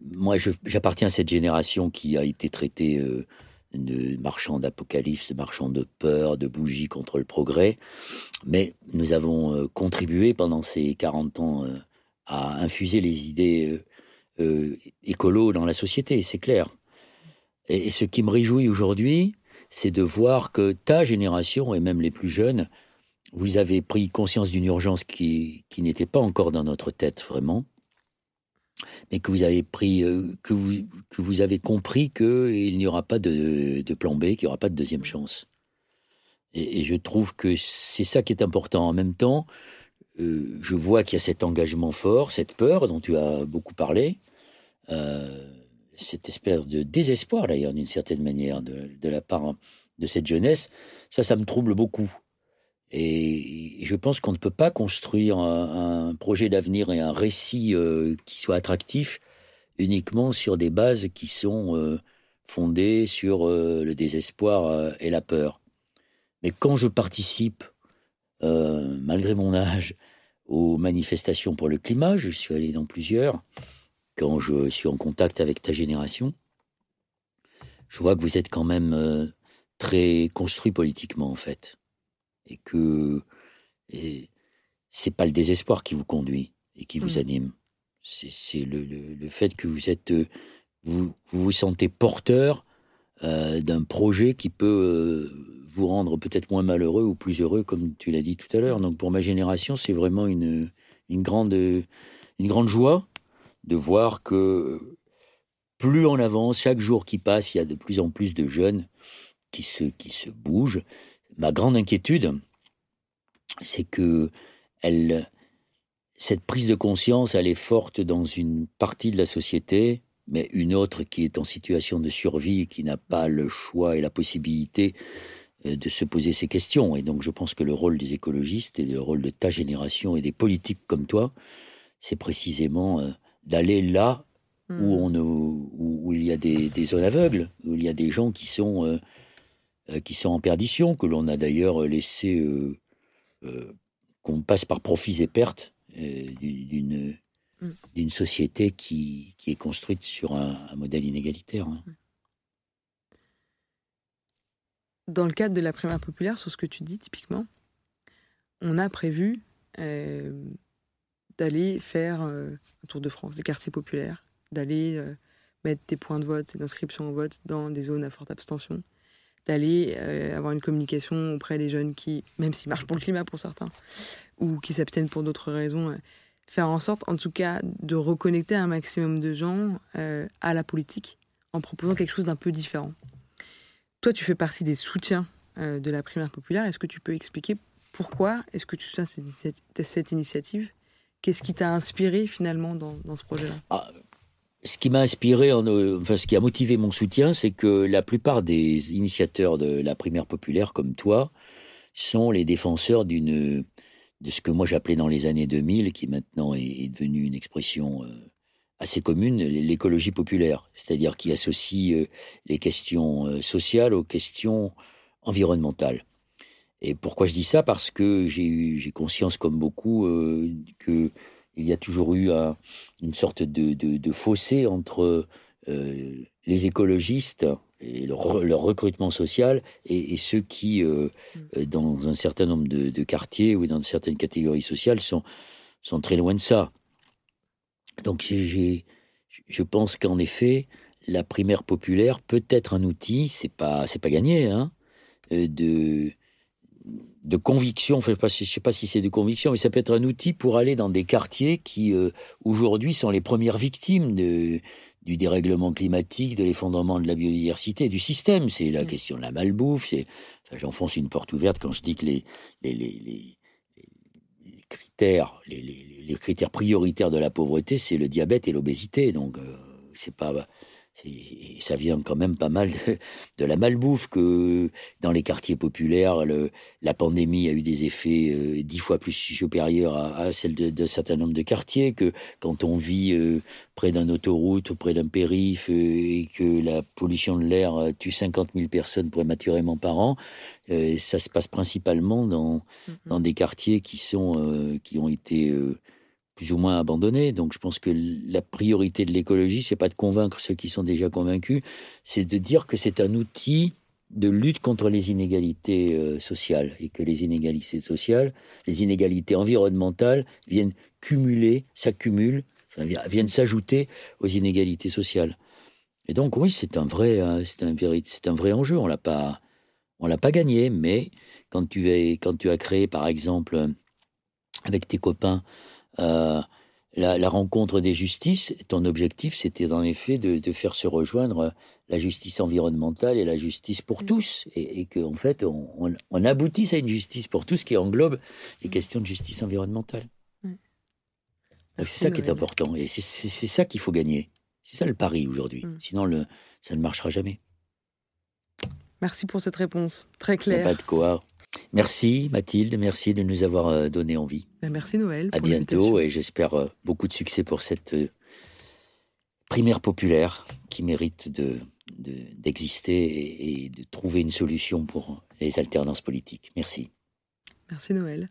moi, j'appartiens à cette génération qui a été traitée euh, de marchand d'apocalypse, de marchand de peur, de bougie contre le progrès. Mais nous avons euh, contribué pendant ces 40 ans euh, à infuser les idées écolo dans la société, c'est clair. et, ce qui me réjouit aujourd'hui, c'est de voir que ta génération, et même les plus jeunes, vous avez pris conscience d'une urgence qui, n'était pas encore dans notre tête vraiment, mais que vous avez pris, euh, que, vous, que vous avez compris qu'il n'y aura pas de, plan B, qu'il n'y aura pas de deuxième chance. Et, je trouve que c'est ça qui est important. En même temps, euh, je vois qu'il y a cet engagement fort, cette peur dont tu as beaucoup parlé, euh, cette espèce de désespoir d'ailleurs d'une certaine manière de, la part de cette jeunesse. Ça, ça me trouble beaucoup. Et je pense qu'on ne peut pas construire un, projet d'avenir et un récit euh, qui soit attractif uniquement sur des bases qui sont euh, fondées sur euh, le désespoir et la peur. Mais quand je participe, malgré mon âge, aux manifestations pour le climat. Je suis allé dans plusieurs. Quand je suis en contact avec ta génération, je vois que vous êtes quand même euh, très construit politiquement, en fait. Et que c'est pas le désespoir qui vous conduit et qui vous mmh. anime. C'est le, fait que vous êtes. Euh, vous, vous, sentez porteur euh, d'un projet qui peut vous rendre peut-être moins malheureux ou plus heureux, comme tu l'as dit tout à l'heure. Donc pour ma génération, c'est vraiment une, une, grande, une grande joie de voir que plus on avance, chaque jour qui passe, il y a de plus en plus de jeunes qui se, qui bougent. Ma grande inquiétude, c'est que elle, cette prise de conscience, elle est forte dans une partie de la société, mais une autre qui est en situation de survie, qui n'a pas le choix et la possibilité euh, de se poser ces questions. Et donc je pense que le rôle des écologistes et le rôle de ta génération et des politiques comme toi, c'est précisément euh, d'aller là où, hmm. on, où, il y a des, zones aveugles, où il y a des gens qui sont, euh, qui sont en perdition, que l'on a d'ailleurs laissé, qu'on passe par profits et pertes d'une hmm. d'une société qui, qui, est construite sur un, modèle inégalitaire. Hein. Hmm. dans le cadre de la primaire populaire, sur ce que tu dis typiquement, on a prévu euh, d'aller faire euh, un tour de France des quartiers populaires, d'aller euh, mettre des points de vote et d'inscription au vote dans des zones à forte abstention, d'aller avoir une communication auprès des jeunes qui, même s'ils marchent pour le climat pour certains, ou qui s'abstiennent pour d'autres raisons, faire en sorte en tout cas de reconnecter un maximum de gens à la politique en proposant quelque chose d'un peu différent. Toi, tu fais partie des soutiens euh, de la primaire populaire. Est-ce que tu peux expliquer pourquoi est-ce que tu soutiens cette, initiative Qu'est-ce qui t'a inspiré finalement dans, ce projet-là? Ah, Ce qui m'a inspiré, euh, enfin ce qui a motivé mon soutien, c'est que la plupart des initiateurs de la primaire populaire, comme toi, sont les défenseurs de ce que moi j'appelais dans les années 2000, qui maintenant est, devenue une expression euh, assez commune, l'écologie populaire, c'est-à-dire qui associe euh, les questions sociales aux questions environnementales. Et pourquoi je dis ça? Parce que j'ai conscience, comme beaucoup, euh, qu'il y a toujours eu une sorte de, fossé entre les écologistes et leur, recrutement social et, ceux qui, mm. dans un certain nombre de, quartiers ou dans certaines catégories sociales, sont, sont très loin de ça. Donc je pense qu'en effet, la primaire populaire peut être un outil, c'est pas c'est pas gagné, hein, euh, de de conviction. Enfin, je ne sais pas si c'est de conviction, mais ça peut être un outil pour aller dans des quartiers qui euh, aujourd'hui sont les premières victimes de, du dérèglement climatique, de l'effondrement de la biodiversité, du système. C'est la question de la malbouffe. Enfin, J'enfonce une porte ouverte quand je dis que les, les, les critères, les, critères prioritaires de la pauvreté, c'est le diabète et l'obésité. Donc, euh, c'est pas ça vient quand même pas mal de, la malbouffe que dans les quartiers populaires, le, la pandémie a eu des effets euh, dix fois plus supérieurs à, à celle d'un certain nombre de quartiers, que quand on vit euh, près d'une autoroute ou près d'un périph' euh, et que la pollution de l'air tue 50 000 personnes prématurément par an, ça se passe principalement dans, mm-hmm. dans des quartiers qui, sont, qui ont été plus ou moins abandonné. Donc je pense que la priorité de l'écologie, c'est pas de convaincre ceux qui sont déjà convaincus, c'est de dire que c'est un outil de lutte contre les inégalités euh, sociales et que les inégalités sociales, les inégalités environnementales viennent cumuler, s'accumulent, viennent s'ajouter aux inégalités sociales. Et donc oui, c'est un vrai, euh, c'est un, c'est un vrai enjeu. On l'a pas, on l'a pas gagné, mais quand tu, quand tu as créé, par exemple, avec tes copains, euh, la, rencontre des justices, ton objectif, c'était en effet de, faire se rejoindre la justice environnementale et la justice pour mm. tous, et, qu'en en fait, on, aboutisse à une justice pour tous qui englobe les questions de justice environnementale. Mm. C'est ça qui est important, et c'est ça qu'il faut gagner. C'est ça le pari aujourd'hui. Mm. Sinon, le, ça ne marchera jamais. Merci pour cette réponse, très claire. Pas de quoi. Merci Mathilde, merci de nous avoir euh, donné envie. Ben, merci Noël. À bientôt et j'espère euh, beaucoup de succès pour cette euh, primaire populaire qui mérite de, d'exister et, de trouver une solution pour les alternances politiques. Merci. Merci Noël.